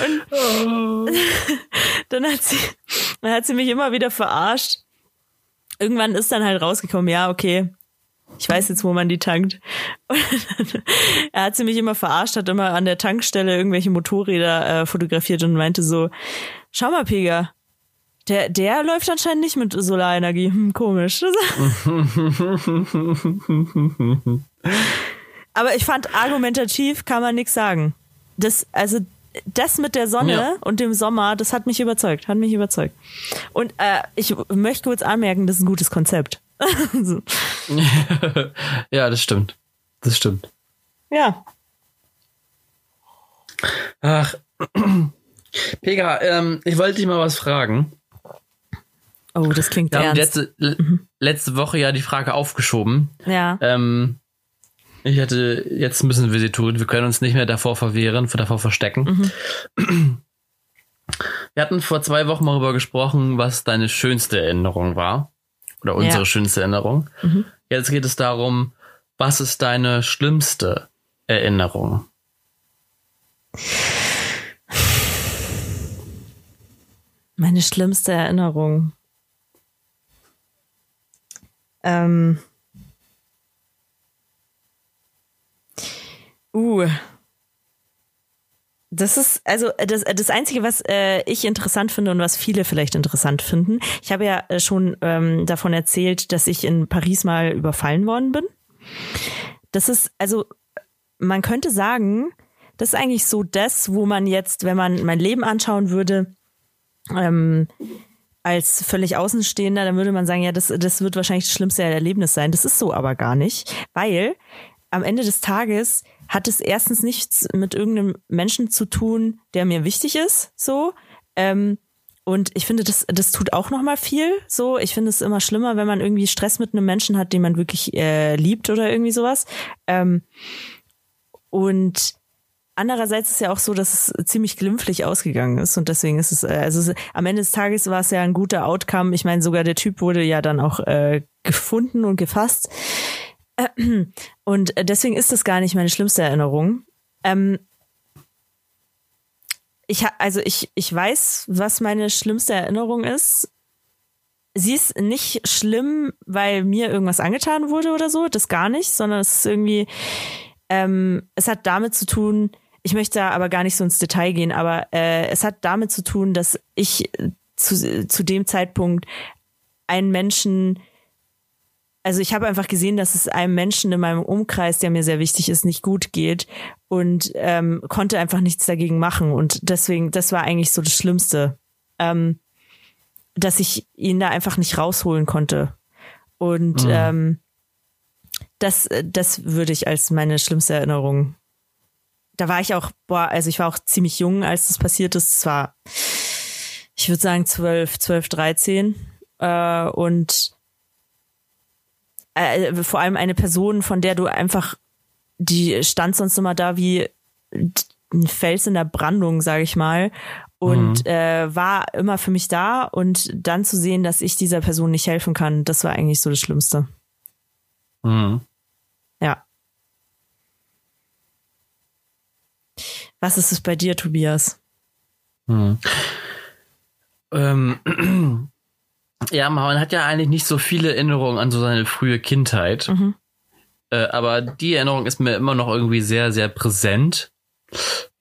Und dann hat sie, dann hat sie mich immer wieder verarscht. Irgendwann ist dann halt rausgekommen, ja, okay, ich weiß jetzt, wo man die tankt. Dann, er hat sie mich immer verarscht, hat immer an der Tankstelle irgendwelche Motorräder äh, fotografiert und meinte so, schau mal, Pega, der, der läuft anscheinend nicht mit Solarenergie. Hm, komisch. Aber ich fand, argumentativ kann man nichts sagen. Das, also, das mit der Sonne Ja. und dem Sommer, das hat mich überzeugt, hat mich überzeugt. Und äh, ich möchte kurz anmerken, das ist ein gutes Konzept. so. ja, das stimmt. Das stimmt. Ja. Ach, Pega, ähm, ich wollte dich mal was fragen. Oh, das klingt Wir haben ernst. letzte, letzte Woche ja die Frage aufgeschoben. Ja. Ähm, ich hatte, jetzt müssen wir sie tun. Wir können uns nicht mehr davor verwehren, davor verstecken. Wir hatten vor zwei Wochen mal darüber gesprochen, was deine schönste Erinnerung war. Oder unsere Ja. schönste Erinnerung. Jetzt geht es darum, was ist deine schlimmste Erinnerung? Meine schlimmste Erinnerung. Ähm. Uh. Das ist also das, das Einzige, was äh, ich interessant finde und was viele vielleicht interessant finden. Ich habe ja äh, schon ähm, davon erzählt, dass ich in Paris mal überfallen worden bin. Das ist also, man könnte sagen, das ist eigentlich so das, wo man jetzt, wenn man mein Leben anschauen würde, ähm, als völlig Außenstehender, dann würde man sagen, ja, das, das wird wahrscheinlich das schlimmste Erlebnis sein. Das ist so aber gar nicht, weil am Ende des Tages hat es erstens nichts mit irgendeinem Menschen zu tun, der mir wichtig ist, so. Ähm, und ich finde, das, das tut auch noch mal viel. So, ich finde es immer schlimmer, wenn man irgendwie Stress mit einem Menschen hat, den man wirklich äh, liebt oder irgendwie sowas. Ähm, und andererseits ist ja auch so, dass es ziemlich glimpflich ausgegangen ist und deswegen ist es, äh, also es, am Ende des Tages war es ja ein guter Outcome. Ich meine, sogar der Typ wurde ja dann auch äh, gefunden und gefasst. Und deswegen ist das gar nicht meine schlimmste Erinnerung. Ähm, ich also ich, ich weiß, was meine schlimmste Erinnerung ist. Sie ist nicht schlimm, weil mir irgendwas angetan wurde oder so, das gar nicht, sondern es ist irgendwie, ähm, es hat damit zu tun, ich möchte da aber gar nicht so ins Detail gehen, aber äh, es hat damit zu tun, dass ich zu, zu dem Zeitpunkt einen Menschen, also ich habe einfach gesehen, dass es einem Menschen in meinem Umkreis, der mir sehr wichtig ist, nicht gut geht und ähm, konnte einfach nichts dagegen machen. Und deswegen, das war eigentlich so das Schlimmste, ähm, dass ich ihn da einfach nicht rausholen konnte. Und Mhm. ähm, das, das würde ich als meine schlimmste Erinnerung. Da war ich auch, boah, also ich war auch ziemlich jung, als das passiert ist. Es war, ich würde sagen, 12, 12, 13. Äh, und äh, vor allem eine Person, von der du einfach, die stand sonst immer da wie ein Fels in der Brandung, sage ich mal. Und äh, war immer für mich da und dann zu sehen, dass ich dieser Person nicht helfen kann, das war eigentlich so das Schlimmste. Mhm. Ja. Was ist es bei dir, Tobias? Mhm. Ähm, ja, man hat ja eigentlich nicht so viele Erinnerungen an so seine frühe Kindheit. Mhm. Äh, aber die Erinnerung ist mir immer noch irgendwie sehr, sehr präsent.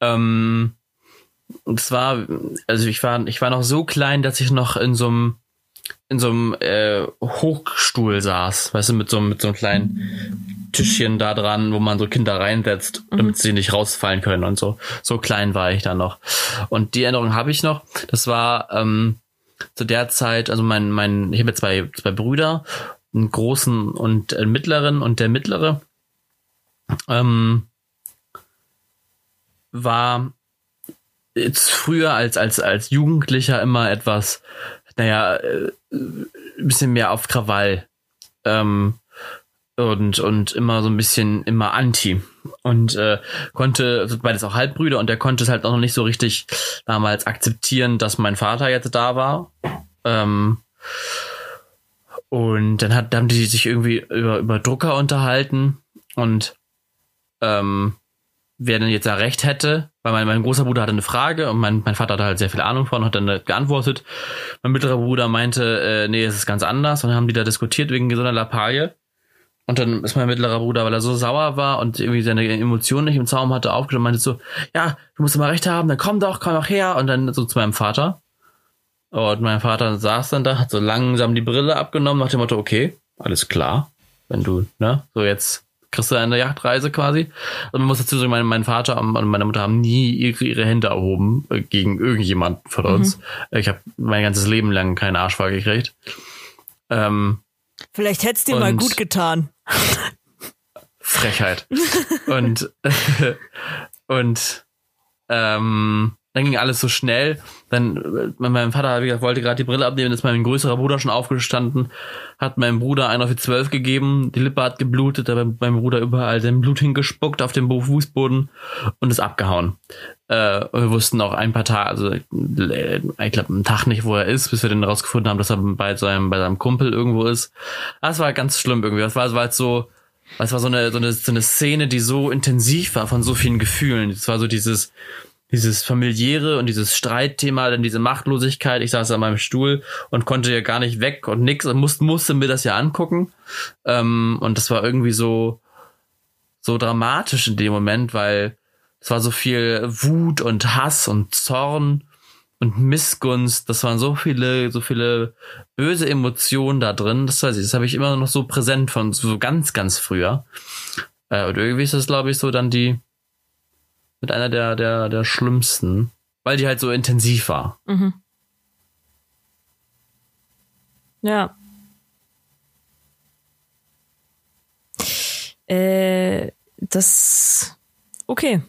Ähm, und zwar, also ich war, ich war noch so klein, dass ich noch in so einem, in so einem äh, Hochstuhl saß, weißt du, mit so, einem- mit so einem kleinen Tischchen da dran, wo man so Kinder reinsetzt, damit sie nicht rausfallen können und so. So klein war ich da noch. Und die Erinnerung habe ich noch. Das war ähm, zu der Zeit, also mein, mein, ich habe zwei, zwei Brüder, einen großen und einen mittleren und der mittlere ähm, war jetzt früher als, als, als Jugendlicher immer etwas, naja, äh, ein bisschen mehr auf Krawall. Ähm, und, und immer so ein bisschen immer anti. Und äh, konnte, beides auch Halbbrüder, und er konnte es halt auch noch nicht so richtig damals akzeptieren, dass mein Vater jetzt da war. Ähm, und dann hat, dann haben die sich irgendwie über, über Drucker unterhalten und ähm, wer denn jetzt da recht hätte, weil mein, mein großer Bruder hatte eine Frage und mein, mein Vater hatte halt sehr viel Ahnung von und hat dann geantwortet. Mein mittlerer Bruder meinte, äh, nee, es ist ganz anders und dann haben die da diskutiert wegen einer Lappalie. Und dann ist mein mittlerer Bruder, weil er so sauer war und irgendwie seine Emotionen nicht im Zaum hatte, aufgeschaut und meinte so, ja, du musst immer recht haben, dann komm doch, komm doch her. Und dann so zu meinem Vater. Und mein Vater saß dann da, hat so langsam die Brille abgenommen, nach dem Motto, okay, alles klar, wenn du, ne, so jetzt kriegst du eine Yachtreise quasi. Und man muss dazu sagen, mein, mein Vater und meine Mutter haben nie ihre, ihre Hände erhoben äh, gegen irgendjemanden von uns. Ich habe mein ganzes Leben lang keinen Arsch voll gekriegt. Ähm, Vielleicht hätte es dir mal gut getan. Frechheit. und und ähm, dann ging alles so schnell. Dann, äh, mein Vater wie gesagt, wollte gerade die Brille abnehmen, ist mein größerer Bruder schon aufgestanden, hat meinem Bruder einen auf die zwölf gegeben, die Lippe hat geblutet, da hat mein Bruder überall sein Blut hingespuckt auf dem Fußboden und ist abgehauen. Äh, wir wussten auch ein paar Tage, also äh, ich glaube einen Tag nicht, wo er ist, bis wir dann rausgefunden haben, dass er bei seinem, bei seinem Kumpel irgendwo ist. Das war ganz schlimm irgendwie. Das war, das war halt so, das war so eine, so eine, so eine Szene, die so intensiv war von so vielen Gefühlen. Es war so dieses, dieses familiäre und dieses Streitthema, dann diese Machtlosigkeit. Ich saß an meinem Stuhl und konnte ja gar nicht weg und nix und musste, musste mir das ja angucken. Ähm, und das war irgendwie so, so dramatisch in dem Moment, weil es war so viel Wut und Hass und Zorn und Missgunst. Das waren so viele, so viele böse Emotionen da drin. Das weiß ich, das habe ich immer noch so präsent von so ganz, ganz früher. Äh, und irgendwie ist das, glaube ich, so dann die, mit einer der, der, der schlimmsten, weil die halt so intensiv war. Mhm. Ja. Äh, das. Okay.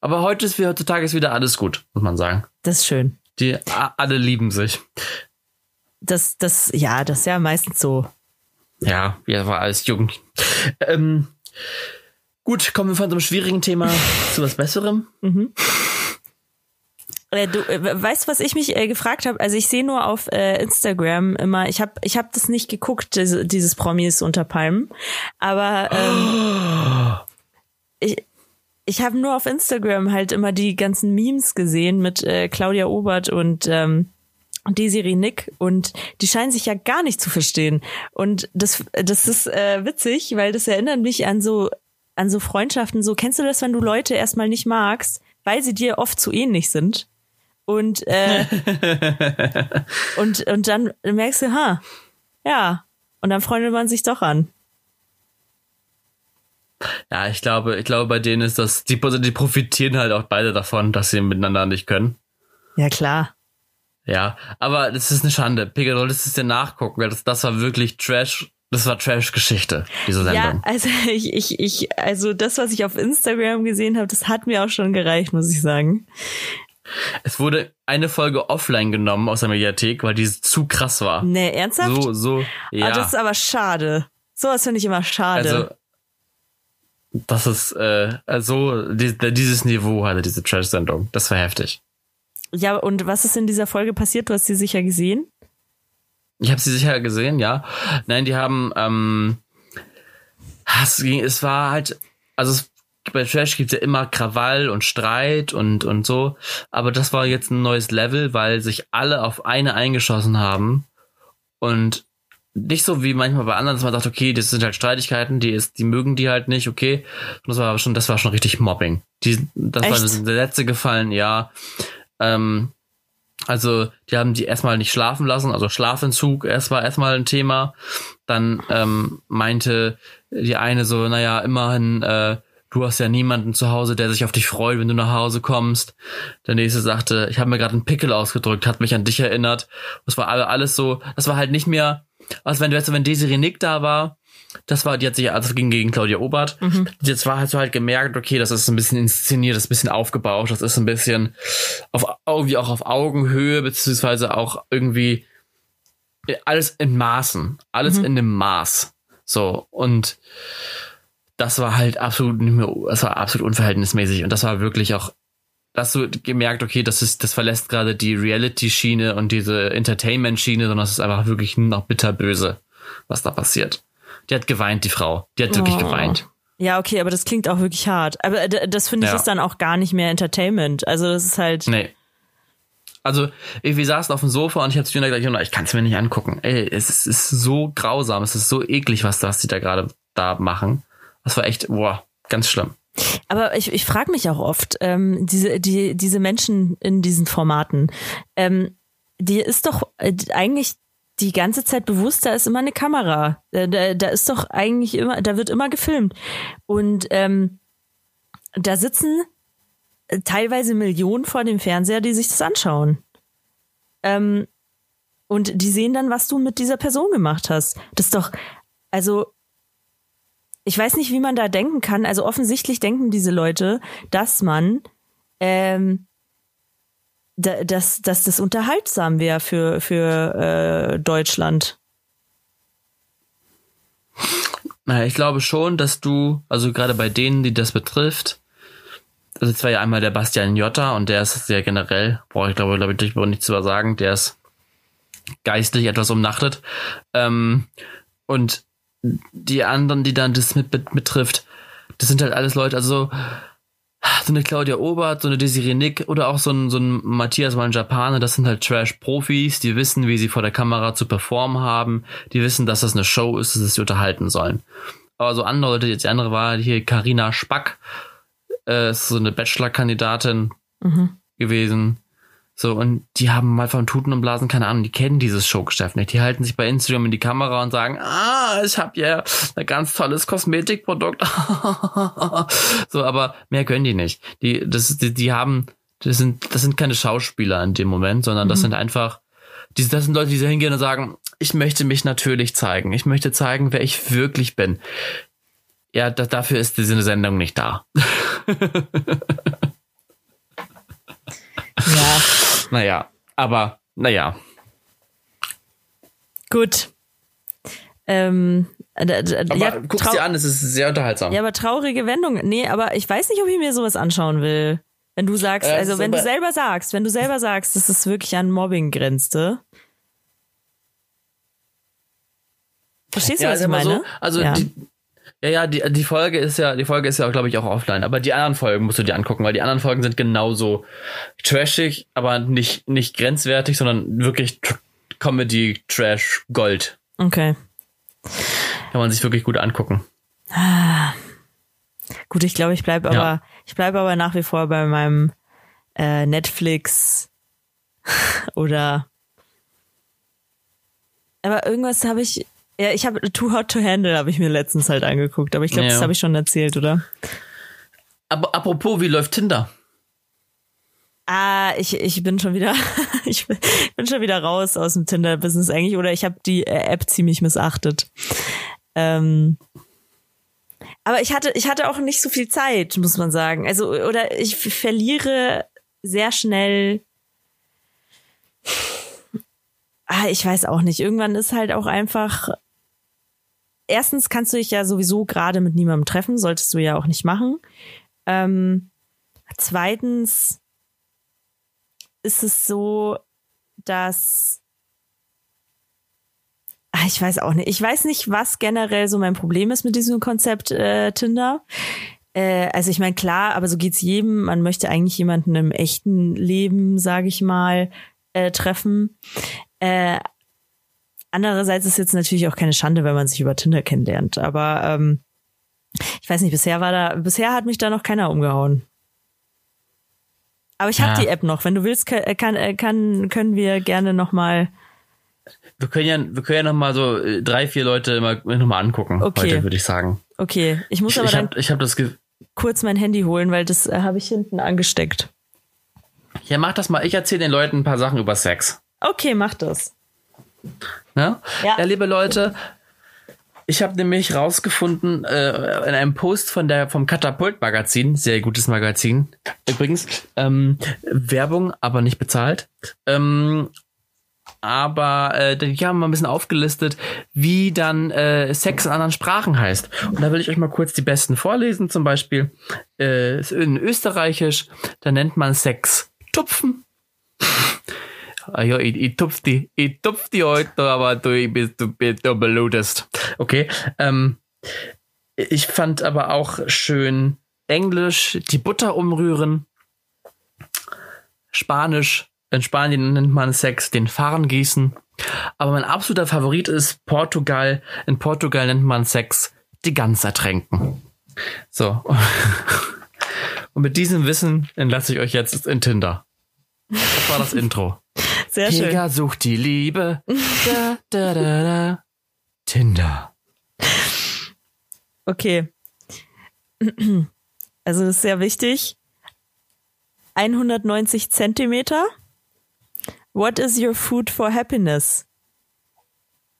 Aber heute ist wie heutzutage ist wieder alles gut, muss man sagen. Das ist schön. Die alle lieben sich. Das, das, ja, das ist ja meistens so. Ja, wir war alles jung. Ähm, Gut, kommen wir von so einem schwierigen Thema zu was Besserem. Mhm. Äh, du äh, weißt, was ich mich äh, gefragt habe? Also ich sehe nur auf äh, Instagram immer, ich habe ich hab das nicht geguckt, diese, dieses Promis unter Palmen, aber ähm, ich, ich habe nur auf Instagram halt immer die ganzen Memes gesehen mit äh, Claudia Obert und ähm, Desiree Nick und die scheinen sich ja gar nicht zu verstehen. Und das, das ist äh, witzig, weil das erinnert mich an so an so Freundschaften so, kennst du das, wenn du Leute erstmal nicht magst, weil sie dir oft zu ähnlich sind? Und, äh, und, und dann merkst du, ha, ja. Und dann freundet man sich doch an. Ja, ich glaube, ich glaube, bei denen ist das, die, die profitieren halt auch beide davon, dass sie miteinander nicht können. Ja, klar. Ja, aber das ist eine Schande. Pegel, solltest es dir nachgucken, weil das, das war wirklich Trash das war Trash-Geschichte, diese Sendung. Ja, also ich, ich, ich, also das, was ich auf Instagram gesehen habe, das hat mir auch schon gereicht, muss ich sagen. Es wurde eine Folge offline genommen aus der Mediathek, weil die zu krass war. Nee, ernsthaft? So, so, ja. Ah, das ist aber schade. Sowas finde ich immer schade. Also, das ist, äh, also, die, dieses Niveau hatte diese Trash-Sendung. Das war heftig. Ja, und was ist in dieser Folge passiert? Du hast sie sicher gesehen? Ich habe sie sicher gesehen, ja. Nein, die haben, ähm, es, ging, es war halt, also es, bei Trash gibt es ja immer Krawall und Streit und, und so. Aber das war jetzt ein neues Level, weil sich alle auf eine eingeschossen haben. Und nicht so wie manchmal bei anderen, dass man sagt, okay, das sind halt Streitigkeiten, die ist, die mögen die halt nicht, okay. Das war aber schon, das war schon richtig Mobbing. Die, das Echt? war der letzte gefallen, ja. Ähm, also die haben die erstmal nicht schlafen lassen, also Schlafentzug erst war erstmal ein Thema. Dann ähm, meinte die eine so, naja, immerhin, äh, du hast ja niemanden zu Hause, der sich auf dich freut, wenn du nach Hause kommst. Der nächste sagte, ich habe mir gerade einen Pickel ausgedrückt, hat mich an dich erinnert. Das war alles so, das war halt nicht mehr, als wenn du jetzt, wenn Desiree Nick da war, das war, die hat sich, also ging gegen Claudia Obert. Mhm. Jetzt war halt so halt gemerkt, okay, das ist ein bisschen inszeniert, das ist ein bisschen aufgebaut, das ist ein bisschen auf, irgendwie auch auf Augenhöhe, beziehungsweise auch irgendwie alles in Maßen, alles mhm. in dem Maß. So, und das war halt absolut nicht mehr, das war absolut unverhältnismäßig und das war wirklich auch, hast du gemerkt, okay, das ist, das verlässt gerade die Reality-Schiene und diese Entertainment-Schiene, sondern es ist einfach wirklich noch bitterböse, was da passiert. Die hat geweint, die Frau. Die hat wirklich oh. geweint. Ja, okay, aber das klingt auch wirklich hart. Aber das finde ich ja. ist dann auch gar nicht mehr Entertainment. Also das ist halt. Nee. Also, wir saßen auf dem Sofa und ich habe zu Juna gesagt, ich kann es mir nicht angucken. Ey, es ist, ist, so grausam, es ist so eklig, was, was die da gerade da machen. Das war echt, boah, ganz schlimm. Aber ich, ich frage mich auch oft, ähm, diese, die, diese Menschen in diesen Formaten, ähm, die ist doch äh, eigentlich die ganze Zeit bewusst, da ist immer eine Kamera. Da, da, ist doch eigentlich immer, da wird immer gefilmt. Und ähm, da sitzen teilweise Millionen vor dem Fernseher, die sich das anschauen. Ähm, und die sehen dann, was du mit dieser Person gemacht hast. Das ist doch, also ich weiß nicht, wie man da denken kann. Also offensichtlich denken diese Leute, dass man, ähm, dass, dass das unterhaltsam wäre für, für äh, Deutschland. Naja, ich glaube schon, dass du, also gerade bei denen, die das betrifft, also es war ja einmal der Bastian Jotta und der ist sehr generell, brauche ich glaube, glaube ich, nichts zu sagen, der ist geistlich etwas umnachtet. Ähm, und die anderen, die dann das mit, mit betrifft, das sind halt alles Leute, also so eine Claudia Obert, so eine Desiree Nick oder auch so ein, so ein Matthias Manjapane, das sind halt Trash-Profis, die wissen, wie sie vor der Kamera zu performen haben, die wissen, dass das eine Show ist, dass sie unterhalten sollen. Aber so andere Leute, jetzt die andere war hier Karina Spack, äh, ist so eine Bachelor-Kandidatin mhm. gewesen. So, und die haben mal von Tuten und Blasen keine Ahnung, die kennen dieses Showgeschäft nicht. Die halten sich bei Instagram in die Kamera und sagen, ah, ich habe ja ein ganz tolles Kosmetikprodukt. so, aber mehr können die nicht. Die, das, die, die haben, das sind, das sind keine Schauspieler in dem Moment, sondern das mhm. sind einfach, die, das sind Leute, die so hingehen und sagen, ich möchte mich natürlich zeigen. Ich möchte zeigen, wer ich wirklich bin. Ja, da, dafür ist diese Sendung nicht da. ja. Naja, aber naja. Gut. Ähm, äh, aber ja, guck's dir an, es ist sehr unterhaltsam. Ja, aber traurige Wendung. Nee, aber ich weiß nicht, ob ich mir sowas anschauen will. Wenn du sagst, äh, also wenn du selber sagst, wenn du selber sagst, dass es wirklich an Mobbing grenzte. Verstehst du, ja, was ich meine? So, also ja. die, ja, ja, die, die Folge ist ja, die Folge ist ja, glaube ich, auch offline. Aber die anderen Folgen musst du dir angucken, weil die anderen Folgen sind genauso trashig, aber nicht, nicht grenzwertig, sondern wirklich Comedy, Trash, Gold. Okay. Kann man sich wirklich gut angucken. Gut, ich glaube, ich bleibe aber, ja. ich bleibe aber nach wie vor bei meinem äh, Netflix oder aber irgendwas habe ich ja, ich habe Too Hot to Handle habe ich mir letztens halt angeguckt, aber ich glaube, ja. das habe ich schon erzählt, oder? Aber apropos, wie läuft Tinder? Ah, ich, ich bin schon wieder, ich bin schon wieder raus aus dem Tinder-Business eigentlich, oder ich habe die äh, App ziemlich missachtet. Ähm, aber ich hatte, ich hatte auch nicht so viel Zeit, muss man sagen. Also, oder ich verliere sehr schnell ah, ich weiß auch nicht. Irgendwann ist halt auch einfach erstens kannst du dich ja sowieso gerade mit niemandem treffen, solltest du ja auch nicht machen. Ähm, zweitens ist es so, dass ach, ich weiß auch nicht. Ich weiß nicht, was generell so mein Problem ist mit diesem Konzept äh, Tinder. Äh, also ich meine, klar, aber so geht's jedem. Man möchte eigentlich jemanden im echten Leben, sage ich mal, äh, treffen. Äh, Andererseits ist jetzt natürlich auch keine Schande, wenn man sich über Tinder kennenlernt. Aber ähm, ich weiß nicht, bisher war da, bisher hat mich da noch keiner umgehauen. Aber ich habe ja. die App noch. Wenn du willst, kann, kann, kann können wir gerne noch mal. Wir können ja, wir können ja noch mal so äh, drei, vier Leute immer noch mal angucken. Okay. Heute würde ich sagen. Okay, ich muss aber ich, ich hab, ich hab das kurz mein Handy holen, weil das äh, habe ich hinten angesteckt. Ja, mach das mal. Ich erzähle den Leuten ein paar Sachen über Sex. Okay, mach das. Ne? Ja. ja, liebe Leute, ich habe nämlich rausgefunden äh, in einem Post von der vom Katapult Magazin, sehr gutes Magazin. Übrigens ähm, Werbung, aber nicht bezahlt. Ähm, aber äh, die haben mal ein bisschen aufgelistet, wie dann äh, Sex in anderen Sprachen heißt. Und da will ich euch mal kurz die besten vorlesen. Zum Beispiel äh, in Österreichisch, da nennt man Sex Tupfen. Ah ja, ich, ich tupf die, ich tupf die heute, aber du bist, du, bist, du blutest. Okay. Ähm, ich fand aber auch schön Englisch, die Butter umrühren. Spanisch, in Spanien nennt man Sex den Fahren gießen. Aber mein absoluter Favorit ist Portugal. In Portugal nennt man Sex die Gans ertränken. So. Und mit diesem Wissen entlasse ich euch jetzt in Tinder. Das war das Intro. Sehr schön. Pega sucht die Liebe. Da, da, da, da. Tinder. Okay. Also das ist sehr wichtig. 190 Zentimeter. What is your food for happiness?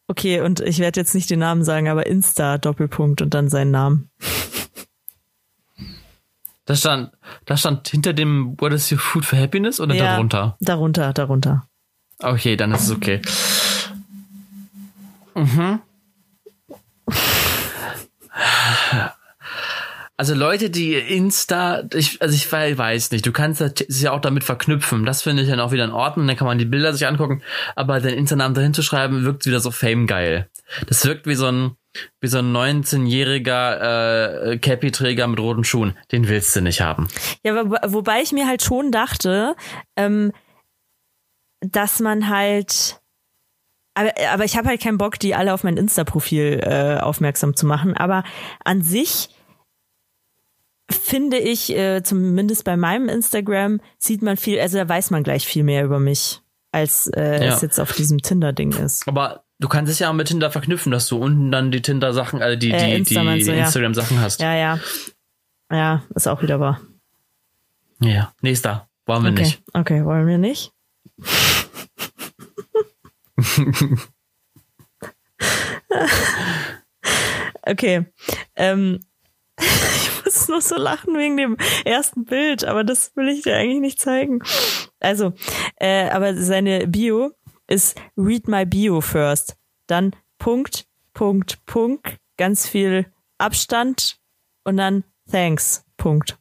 Okay, und ich werde jetzt nicht den Namen sagen, aber Insta Doppelpunkt und dann seinen Namen. Das stand, das stand hinter dem What is your food for happiness oder Ja, darunter? Darunter, darunter. Okay, dann ist es okay. Mhm. Also Leute, die Insta, ich, also ich wei- weiß nicht, du kannst das ja auch damit verknüpfen. Das finde ich dann auch wieder in Ordnung. Dann kann man die Bilder sich angucken. Aber den Insta-Namen dahin zu schreiben, wirkt wieder so famegeil. Das wirkt wie so ein, wie so ein 19-jähriger äh, Cappy-Träger mit roten Schuhen. Den willst du nicht haben. Ja, wo, wobei ich mir halt schon dachte, ähm, dass man halt. Aber, aber ich habe halt keinen Bock, die alle auf mein Insta-Profil äh, aufmerksam zu machen. Aber an sich finde ich, äh, zumindest bei meinem Instagram, sieht man viel, also da weiß man gleich viel mehr über mich, als äh, Ja. es jetzt auf diesem Tinder-Ding ist. Aber du kannst es ja auch mit Tinder verknüpfen, dass du unten dann die Tinder-Sachen, äh, die, Äh, die, Insta die du, ja. Instagram-Sachen hast. Ja, ja. Ja, ist auch wieder wahr. Ja. Nächster. Wollen wir Okay, nicht. okay, wollen wir nicht? okay. Ähm, ich muss nur so lachen wegen dem ersten Bild, aber das will ich dir eigentlich nicht zeigen. Also, äh, aber seine Bio ist Read my Bio first. Dann Punkt, Punkt, Punkt, ganz viel Abstand und dann Thanks, Punkt.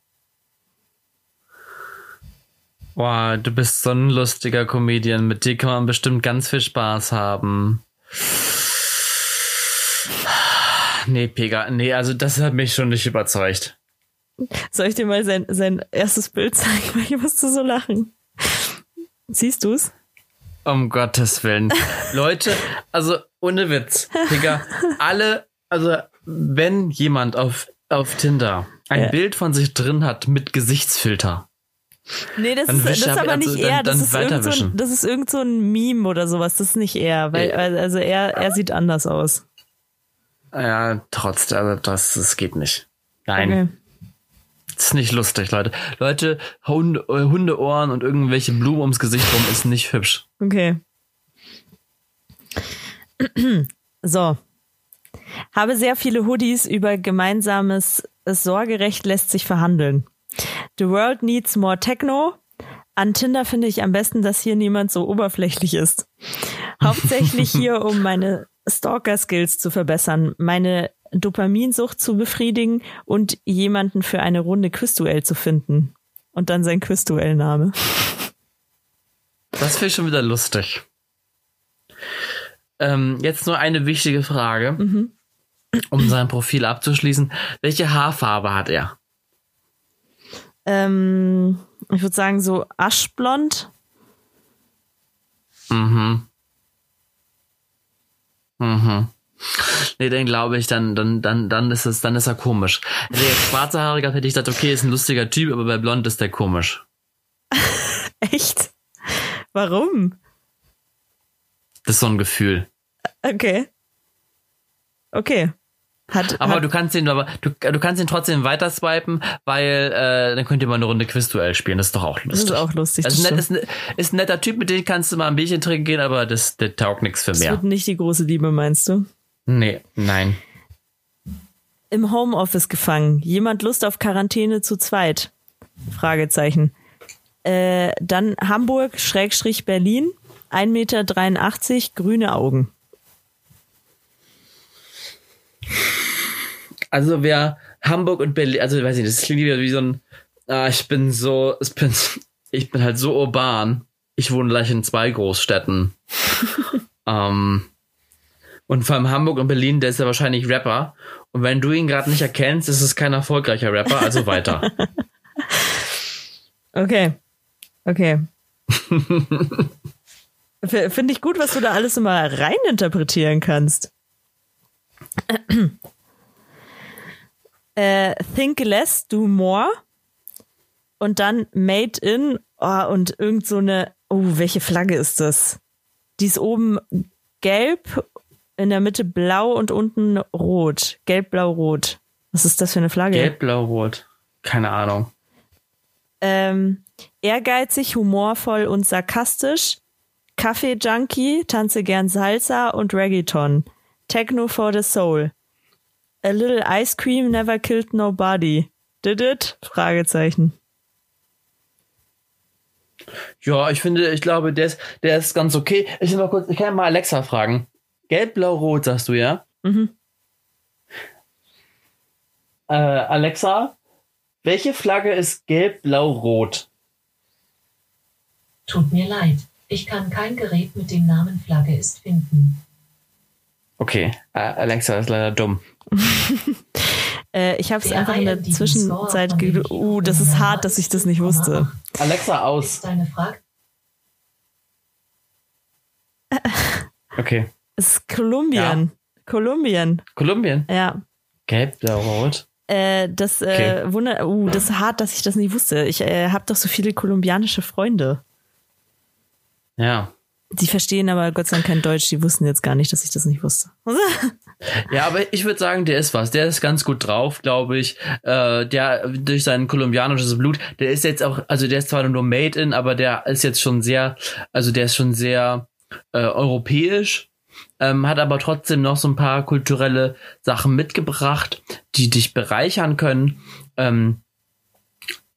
Boah, du bist so ein lustiger Comedian. Mit dir kann man bestimmt ganz viel Spaß haben. Nee, Pega, nee, also das hat mich schon nicht überzeugt. Soll ich dir mal sein, sein erstes Bild zeigen, weil ich musste so lachen. Siehst du's? Um Gottes Willen. Leute, also ohne Witz, Pega, alle, also wenn jemand auf, auf Tinder ein Ja. Bild von sich drin hat mit Gesichtsfilter, Nee, das Dann ist, das ist ab- aber also nicht dann- er. Das, dann ist irgend so ein, das ist irgend so ein Meme oder sowas. Das ist nicht er. Weil, weil- also er, er sieht anders aus. ja, trotzdem, also das, das geht nicht. Nein. Okay. Ist nicht lustig, Leute. Leute, Hunde, äh, Hundeohren und irgendwelche Blumen ums Gesicht rum ist nicht hübsch. Okay. So. Habe sehr viele Hoodies über gemeinsames Sorgerecht lässt sich verhandeln. The world needs more Techno. An Tinder finde ich am besten, dass hier niemand so oberflächlich ist. Hauptsächlich hier, um meine Stalker-Skills zu verbessern, meine Dopaminsucht zu befriedigen und jemanden für eine Runde Quizduell zu finden. Und dann sein Quizduell-Name. Das finde ich schon wieder lustig. Ähm, jetzt nur eine wichtige Frage, um sein Profil abzuschließen. Welche Haarfarbe hat er? Ähm, ich würde sagen so aschblond. Mhm. Mhm. Nee, dann glaube ich, dann, dann, dann, dann ist es, dann ist er komisch. Hätte er jetzt schwarze Haare gehabt, hätte ich gesagt, okay, ist ein lustiger Typ, aber bei blond ist der komisch. Echt? Warum? Das ist so ein Gefühl. Okay. Okay. Hat, Aber hat, du kannst ihn, aber du, du kannst ihn trotzdem weiter swipen, weil äh, dann könnt ihr mal eine Runde Quizduell spielen. Das ist doch auch lustig. das ist auch lustig. Also das stimmt. ist, ein- ist ein netter Typ, mit dem kannst du mal ein Bierchen trinken gehen, aber das, der taugt nichts für das mehr. wird nicht die große Liebe, meinst du? Nee, nein. Im Homeoffice gefangen. Jemand Lust auf Quarantäne zu zweit? Fragezeichen. Äh, dann Hamburg, Schrägstrich Berlin, 1,83 Meter, grüne Augen. Also wer Hamburg und Berlin, also weiß ich nicht, das klingt wieder wie so ein, ah, ich bin so, ich bin, ich bin halt so urban. Ich wohne gleich in zwei Großstädten. ähm, und vor allem Hamburg und Berlin, der ist ja wahrscheinlich Rapper. Und wenn du ihn gerade nicht erkennst, ist es kein erfolgreicher Rapper, also weiter. Okay. Okay. Finde ich gut, was du da alles immer reininterpretieren kannst. äh, think less, do more. Und dann made in, oh, und irgend so eine, oh, welche Flagge ist das? Die ist oben gelb, in der Mitte blau und unten rot. Gelb, blau, rot. Was ist das für eine Flagge? Gelb, blau, rot. Keine Ahnung. ähm, ehrgeizig, humorvoll und sarkastisch, Kaffee-Junkie, tanze gern Salsa und Reggaeton. Techno for the Soul. A little ice cream never killed nobody. Did it? Fragezeichen. Ja, ich finde, ich glaube, der ist, der ist ganz okay. Ich, mal kurz, ich kann ja mal Alexa fragen. Gelb, blau, rot, sagst du, ja? Mhm. Äh, Alexa, welche Flagge ist gelb, blau, rot? Tut mir leid, ich kann kein Gerät mit dem Namen Flagge ist finden. Okay, äh, Alexa ist leider dumm. Äh, ich habe es einfach in der Zwischenzeit ge Uh, das ist hart, dass ich das nicht wusste. Alexa aus. Ist deine Frage? Okay. Es ist Kolumbien. Kolumbien, Kolumbien. ja. Gelb, blau, rot. Äh, das äh, Wunder, uh, das ist hart, dass ich das nicht wusste. Ich äh, habe doch so viele kolumbianische Freunde. Ja. Die verstehen aber Gott sei Dank kein Deutsch. Die wussten jetzt gar nicht, dass ich das nicht wusste. Ja, aber ich würde sagen, der ist was. Der ist ganz gut drauf, glaube ich. Äh, der durch sein kolumbianisches Blut, der ist jetzt auch, also der ist zwar nur Made in, aber der ist jetzt schon sehr, also der ist schon sehr äh, europäisch, ähm, hat aber trotzdem noch so ein paar kulturelle Sachen mitgebracht, die dich bereichern können. Ähm,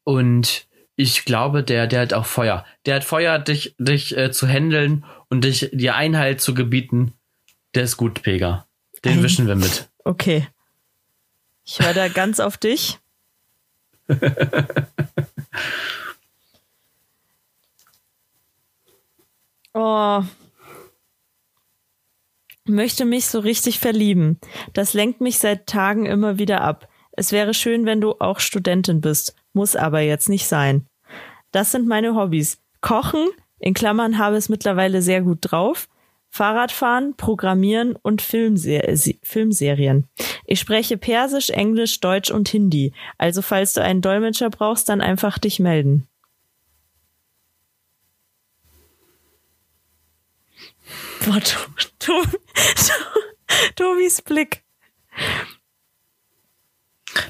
und ich glaube, der, der hat auch Feuer. Der hat Feuer, dich, dich äh, zu handeln und dich dir Einhalt zu gebieten. Der ist gut, Pega. Den Ein- wischen wir mit. Okay. Ich höre da ganz auf dich. Oh. Möchte mich so richtig verlieben. Das lenkt mich seit Tagen immer wieder ab. Es wäre schön, wenn du auch Studentin bist. Muss aber jetzt nicht sein. Das sind meine Hobbys. Kochen, in Klammern habe es mittlerweile sehr gut drauf. Fahrradfahren, Programmieren und Filmser Se- Filmserien. Ich spreche Persisch, Englisch, Deutsch und Hindi. Also falls du einen Dolmetscher brauchst, dann einfach dich melden. Boah, to to to Tobis Blick.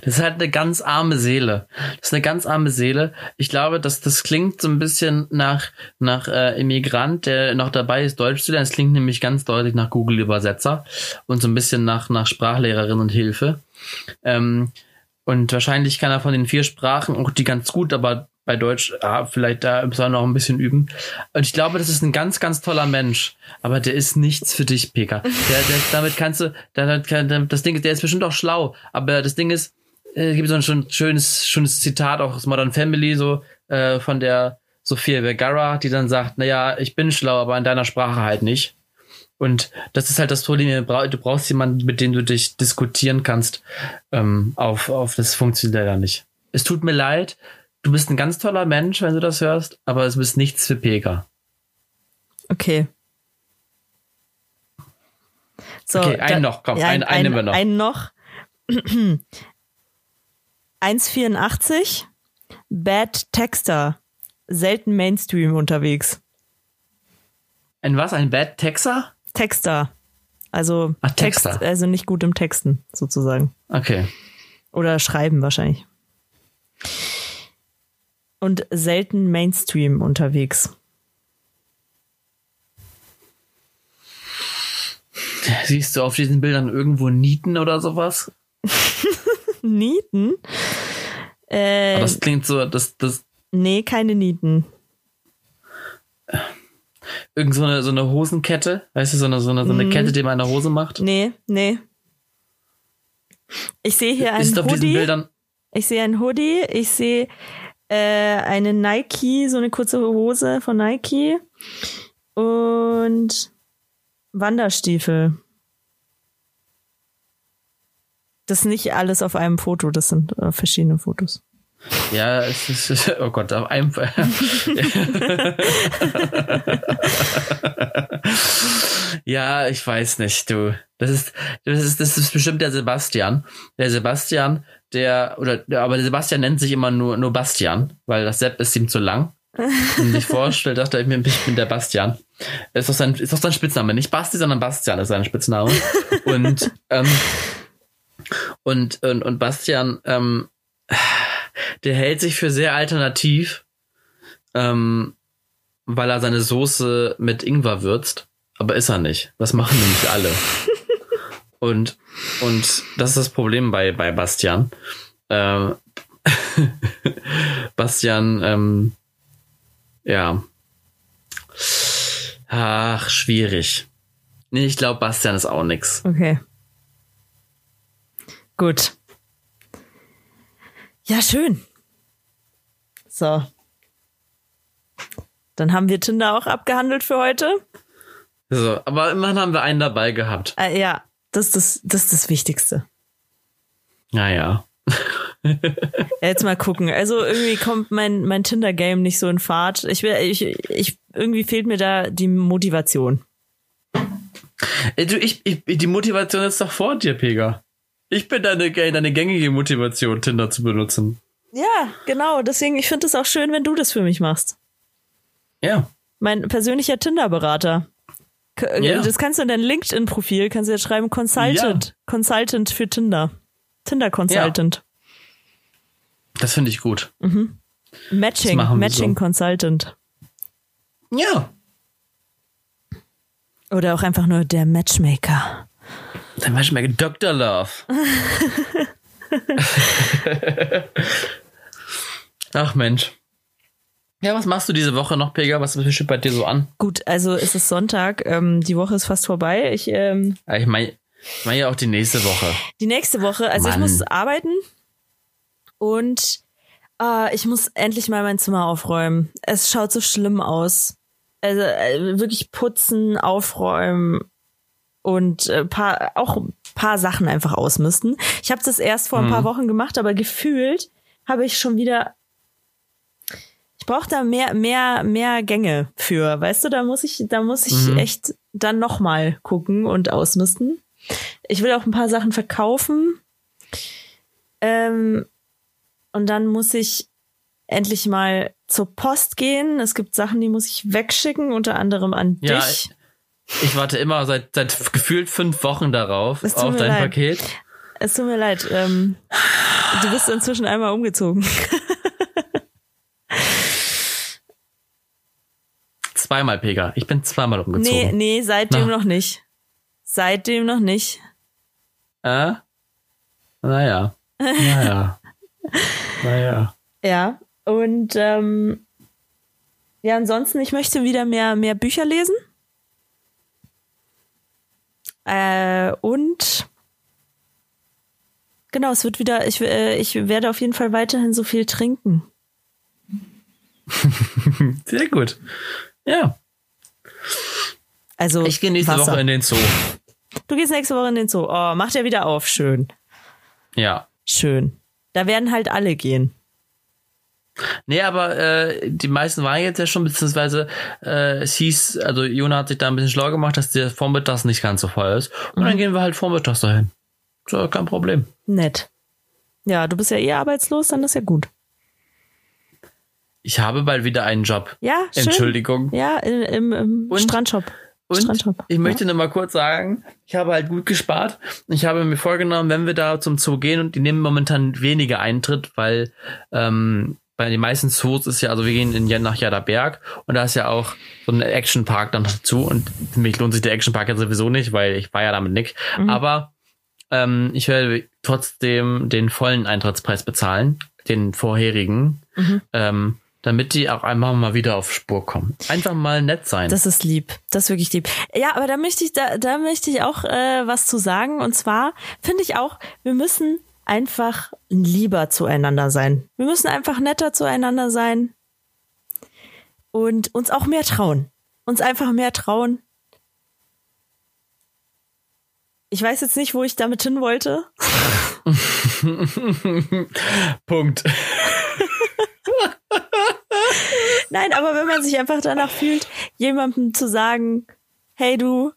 Das ist halt eine ganz arme Seele. Das ist eine ganz arme Seele. Ich glaube, dass das klingt so ein bisschen nach nach äh, Immigrant, der noch dabei ist, Deutsch zu lernen. Es klingt nämlich ganz deutlich nach Google-Übersetzer und so ein bisschen nach nach Sprachlehrerin und Hilfe. Ähm, und wahrscheinlich kann er von den vier Sprachen auch die ganz gut, aber bei Deutsch ah, vielleicht da muss er noch ein bisschen üben. Und ich glaube, das ist ein ganz, ganz toller Mensch. Aber der ist nichts für dich, Peka. Der, der, damit kannst du, der, der, das Ding ist, der ist bestimmt auch schlau. Aber das Ding ist, äh, es gibt so ein schönes, schönes Zitat auch aus Modern Family, so äh, von der Sophia Vergara, die dann sagt, naja, ich bin schlau, aber in deiner Sprache halt nicht. Und das ist halt das Problem, du brauchst jemanden, mit dem du dich diskutieren kannst. Ähm, auf, auf das funktioniert leider nicht. Es tut mir leid, du bist ein ganz toller Mensch, wenn du das hörst, aber es ist nichts für Pega. Okay. So, Okay, einen noch, komm, einen- einen nehmen wir noch. Einen noch. 1,84. Bad Texter. Selten Mainstream unterwegs. Ein was? Ein Bad Texer? Texter. Also Ach, Text, Texter. also nicht gut im Texten, sozusagen. Okay. Oder schreiben wahrscheinlich. Und selten Mainstream unterwegs. Siehst du auf diesen Bildern irgendwo Nieten oder sowas? Nieten? Äh, das klingt so, das, das, nee, keine Nieten. irgend so eine, so eine Hosenkette, weißt du, so eine, so eine, so eine Mhm. Kette, die man in der Hose macht. Nee, nee. Ich sehe hier einen Hoodie. Ich sehe einen Hoodie. Ich sehe äh, eine Nike, so eine kurze Hose von Nike. Und Wanderstiefel. Das ist nicht alles auf einem Foto, das sind äh, verschiedene Fotos. ja, es ist, oh Gott, auf einem, ja, ich weiß nicht, du. Das ist, das ist, das ist bestimmt der Sebastian. Der Sebastian, der, oder, der, aber Sebastian nennt sich immer nur, nur Bastian, weil das Sepp ist ihm zu lang. Und sich vorstellt, dachte ich mir, ich bin der Bastian. Ist doch sein, ist doch sein Spitzname. Nicht Basti, sondern Bastian ist sein Spitzname. Und, ähm, und, und, und Bastian, ähm, der hält sich für sehr alternativ. Ähm, weil er seine Soße mit Ingwer würzt. Aber ist er nicht. Das machen nämlich alle. und, und das ist das Problem bei, bei Bastian. Ähm, Bastian, ähm, ja. Ach, schwierig. Nee, ich glaube, Bastian ist auch nix. Okay. Gut. Ja, schön. So. Dann haben wir Tinder auch abgehandelt für heute. So, aber immerhin haben wir einen dabei gehabt. Äh, ja, das ist das, das ist das Wichtigste. Naja. Ja, Jetzt mal gucken. Also irgendwie kommt mein, mein Tinder-Game nicht so in Fahrt. Ich, will, ich, ich, irgendwie fehlt mir da die Motivation. Ey, du, ich, ich, die Motivation ist doch vor dir, Pega. Ich bin deine, deine gängige Motivation, Tinder zu benutzen. Ja, genau. Deswegen, ich finde es auch schön, wenn du das für mich machst. Ja. Mein persönlicher Tinder-Berater. K- Ja. Das kannst du in dein LinkedIn-Profil, kannst du jetzt schreiben Consultant. Consultant für Tinder. Tinder Consultant. Das finde ich gut. Matching, machen wir Matching so. Consultant. Ja. Oder auch einfach nur der Matchmaker. Ich mal Dr. Love. Ach Mensch. Ja, was machst du diese Woche noch, Pega? Was steht bei dir so an? Gut, also es ist Sonntag, ähm, die Woche ist fast vorbei. Ich, ähm, Ja, Ich meine ich mein ja auch die nächste Woche. die nächste Woche, also ich Mann. muss arbeiten und äh, ich muss endlich mal mein Zimmer aufräumen. Es schaut so schlimm aus. Also äh, wirklich putzen, aufräumen und äh, paar, auch ein paar Sachen einfach ausmisten. Ich habe das erst vor ein paar Wochen gemacht, aber gefühlt habe ich schon wieder ich brauche da mehr, mehr, mehr Gänge für. Weißt du, da muss ich, da muss ich Mhm. echt dann nochmal gucken und ausmisten. Ich will auch ein paar Sachen verkaufen. Ähm, und dann muss ich endlich mal zur Post gehen. Es gibt Sachen, die muss ich wegschicken, unter anderem an Ja, dich. Ich warte immer seit, seit gefühlt fünf Wochen darauf Es tut auf mir dein leid. Paket. Es tut mir leid. Ähm, du bist inzwischen einmal umgezogen. Zweimal, Pega. Ich bin zweimal Nee, umgezogen. nee, seitdem Na. noch nicht. Seitdem noch nicht. Äh? Naja. Naja. naja. Ja. Und ähm, ja, ansonsten, ich möchte wieder mehr, mehr Bücher lesen. Äh, und genau, es wird wieder, ich, äh, ich werde auf jeden Fall weiterhin so viel trinken. Sehr gut. Ja. Also Ich gehe nächste Wasser. Woche in den Zoo. Du gehst nächste Woche in den Zoo. Oh, macht er wieder auf. Schön. Ja. Schön. Da werden halt alle gehen. Nee, aber äh, die meisten waren jetzt ja schon, beziehungsweise äh, es hieß, also Jona hat sich da ein bisschen schlau gemacht, dass der Vormittags nicht ganz so voll ist. Und Mhm. dann gehen wir halt vormittags dahin. So, kein Problem. Nett. Ja, du bist ja eh arbeitslos, dann ist ja gut. Ich habe bald wieder einen Job. Ja, schön. Entschuldigung. Ja, im, im, im Und? Strandshop. Und Strandshop. ich möchte nur mal kurz sagen, ich habe halt gut gespart. Ich habe mir vorgenommen, wenn wir da zum Zoo gehen und die nehmen momentan weniger Eintritt, weil ähm, bei den meisten Zoos ist ja, also wir gehen in, nach Jaderberg und da ist ja auch so ein Actionpark dann dazu und für mich lohnt sich der Actionpark ja sowieso nicht, weil ich war ja damit nicht. Aber ähm, ich werde trotzdem den vollen Eintrittspreis bezahlen, den vorherigen, ähm, damit die auch einmal mal wieder auf Spur kommen. Einfach mal nett sein. Das ist lieb. Das ist wirklich lieb. Ja, aber da möchte ich, da, da möchte ich auch äh, was zu sagen. Und zwar finde ich auch, wir müssen einfach lieber zueinander sein. Wir müssen einfach netter zueinander sein und uns auch mehr trauen. Uns einfach mehr trauen. Ich weiß jetzt nicht, wo ich damit hin wollte. Punkt. Nein, aber wenn man sich einfach danach fühlt, jemandem zu sagen, hey du,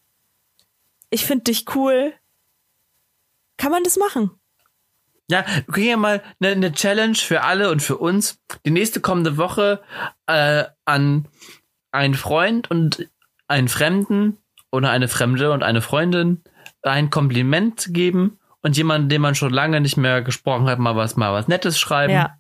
ich finde dich cool, kann man das machen. Ja, wir kriegen ja mal eine, eine Challenge für alle und für uns. Die nächste kommende Woche äh, an einen Freund und einen Fremden oder eine Fremde und eine Freundin ein Kompliment geben und jemanden, den man schon lange nicht mehr gesprochen hat, mal was, mal was Nettes schreiben, Ja.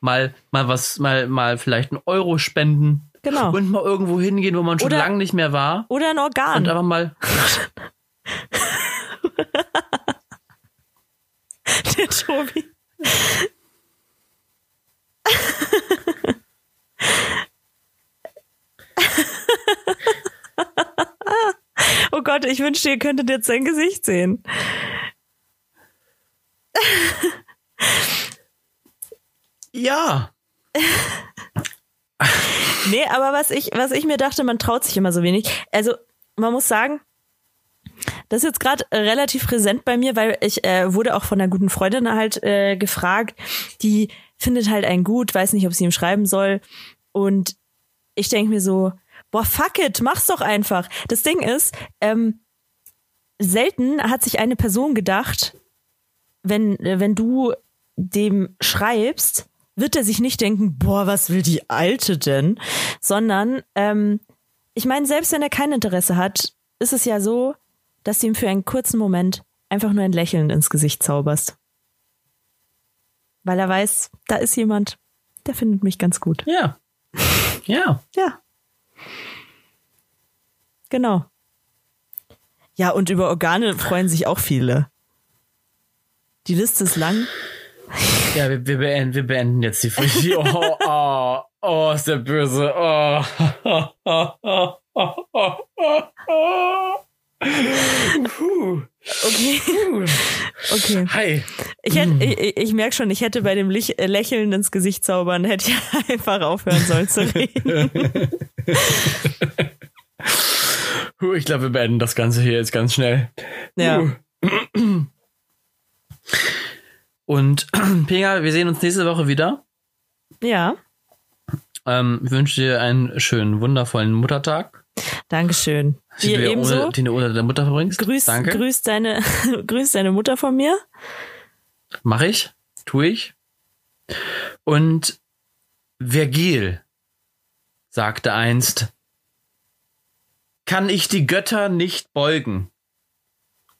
Mal, mal was, mal, mal vielleicht einen Euro spenden Genau. Und mal irgendwo hingehen, wo man schon lange nicht mehr war. Oder ein Organ. Und einfach mal. Der Tobi. Oh Gott, ich wünschte, ihr könntet jetzt sein Gesicht sehen. Ja. Nee, aber was ich, was ich mir dachte, man traut sich immer so wenig. Also, man muss sagen, das ist jetzt gerade relativ präsent bei mir, weil ich äh, wurde auch von einer guten Freundin halt äh, gefragt, die findet halt einen gut, weiß nicht, ob sie ihm schreiben soll. Und ich denke mir so, boah, fuck it, mach's doch einfach. Das Ding ist, ähm, selten hat sich eine Person gedacht, wenn, äh, wenn du dem schreibst, wird er sich nicht denken, boah, was will die Alte denn? Sondern, ähm, ich meine, selbst wenn er kein Interesse hat, ist es ja so, dass du ihm für einen kurzen Moment einfach nur ein Lächeln ins Gesicht zauberst. Weil er weiß, da ist jemand, der findet mich ganz gut. Ja. Ja. Ja. Genau. Ja, und über Organe freuen sich auch viele. Die Liste ist lang. Ja, wir, wir, beenden, wir beenden jetzt die Folge. Oh, oh, oh, ist der böse. Oh. Puh. Okay. Okay. Hi. Ich, hätte, ich, ich merke schon, ich hätte bei dem äh, Lächeln ins Gesicht zaubern, hätte ich einfach aufhören sollen zu reden. Puh, Ich glaube, wir beenden das Ganze hier jetzt ganz schnell. Ja. Und Pega, wir sehen uns nächste Woche wieder. Ja. Ähm, ich wünsche dir einen schönen, wundervollen Muttertag. Dankeschön. Den Dir ebenso. ohne, den du ohne deine Mutter verbringst. Grüß, Danke. grüß, deine, grüß deine Mutter von mir. Mach ich. Tu ich. Und Vergil sagte einst, kann ich die Götter nicht beugen,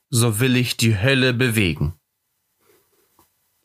so will ich die Hölle bewegen.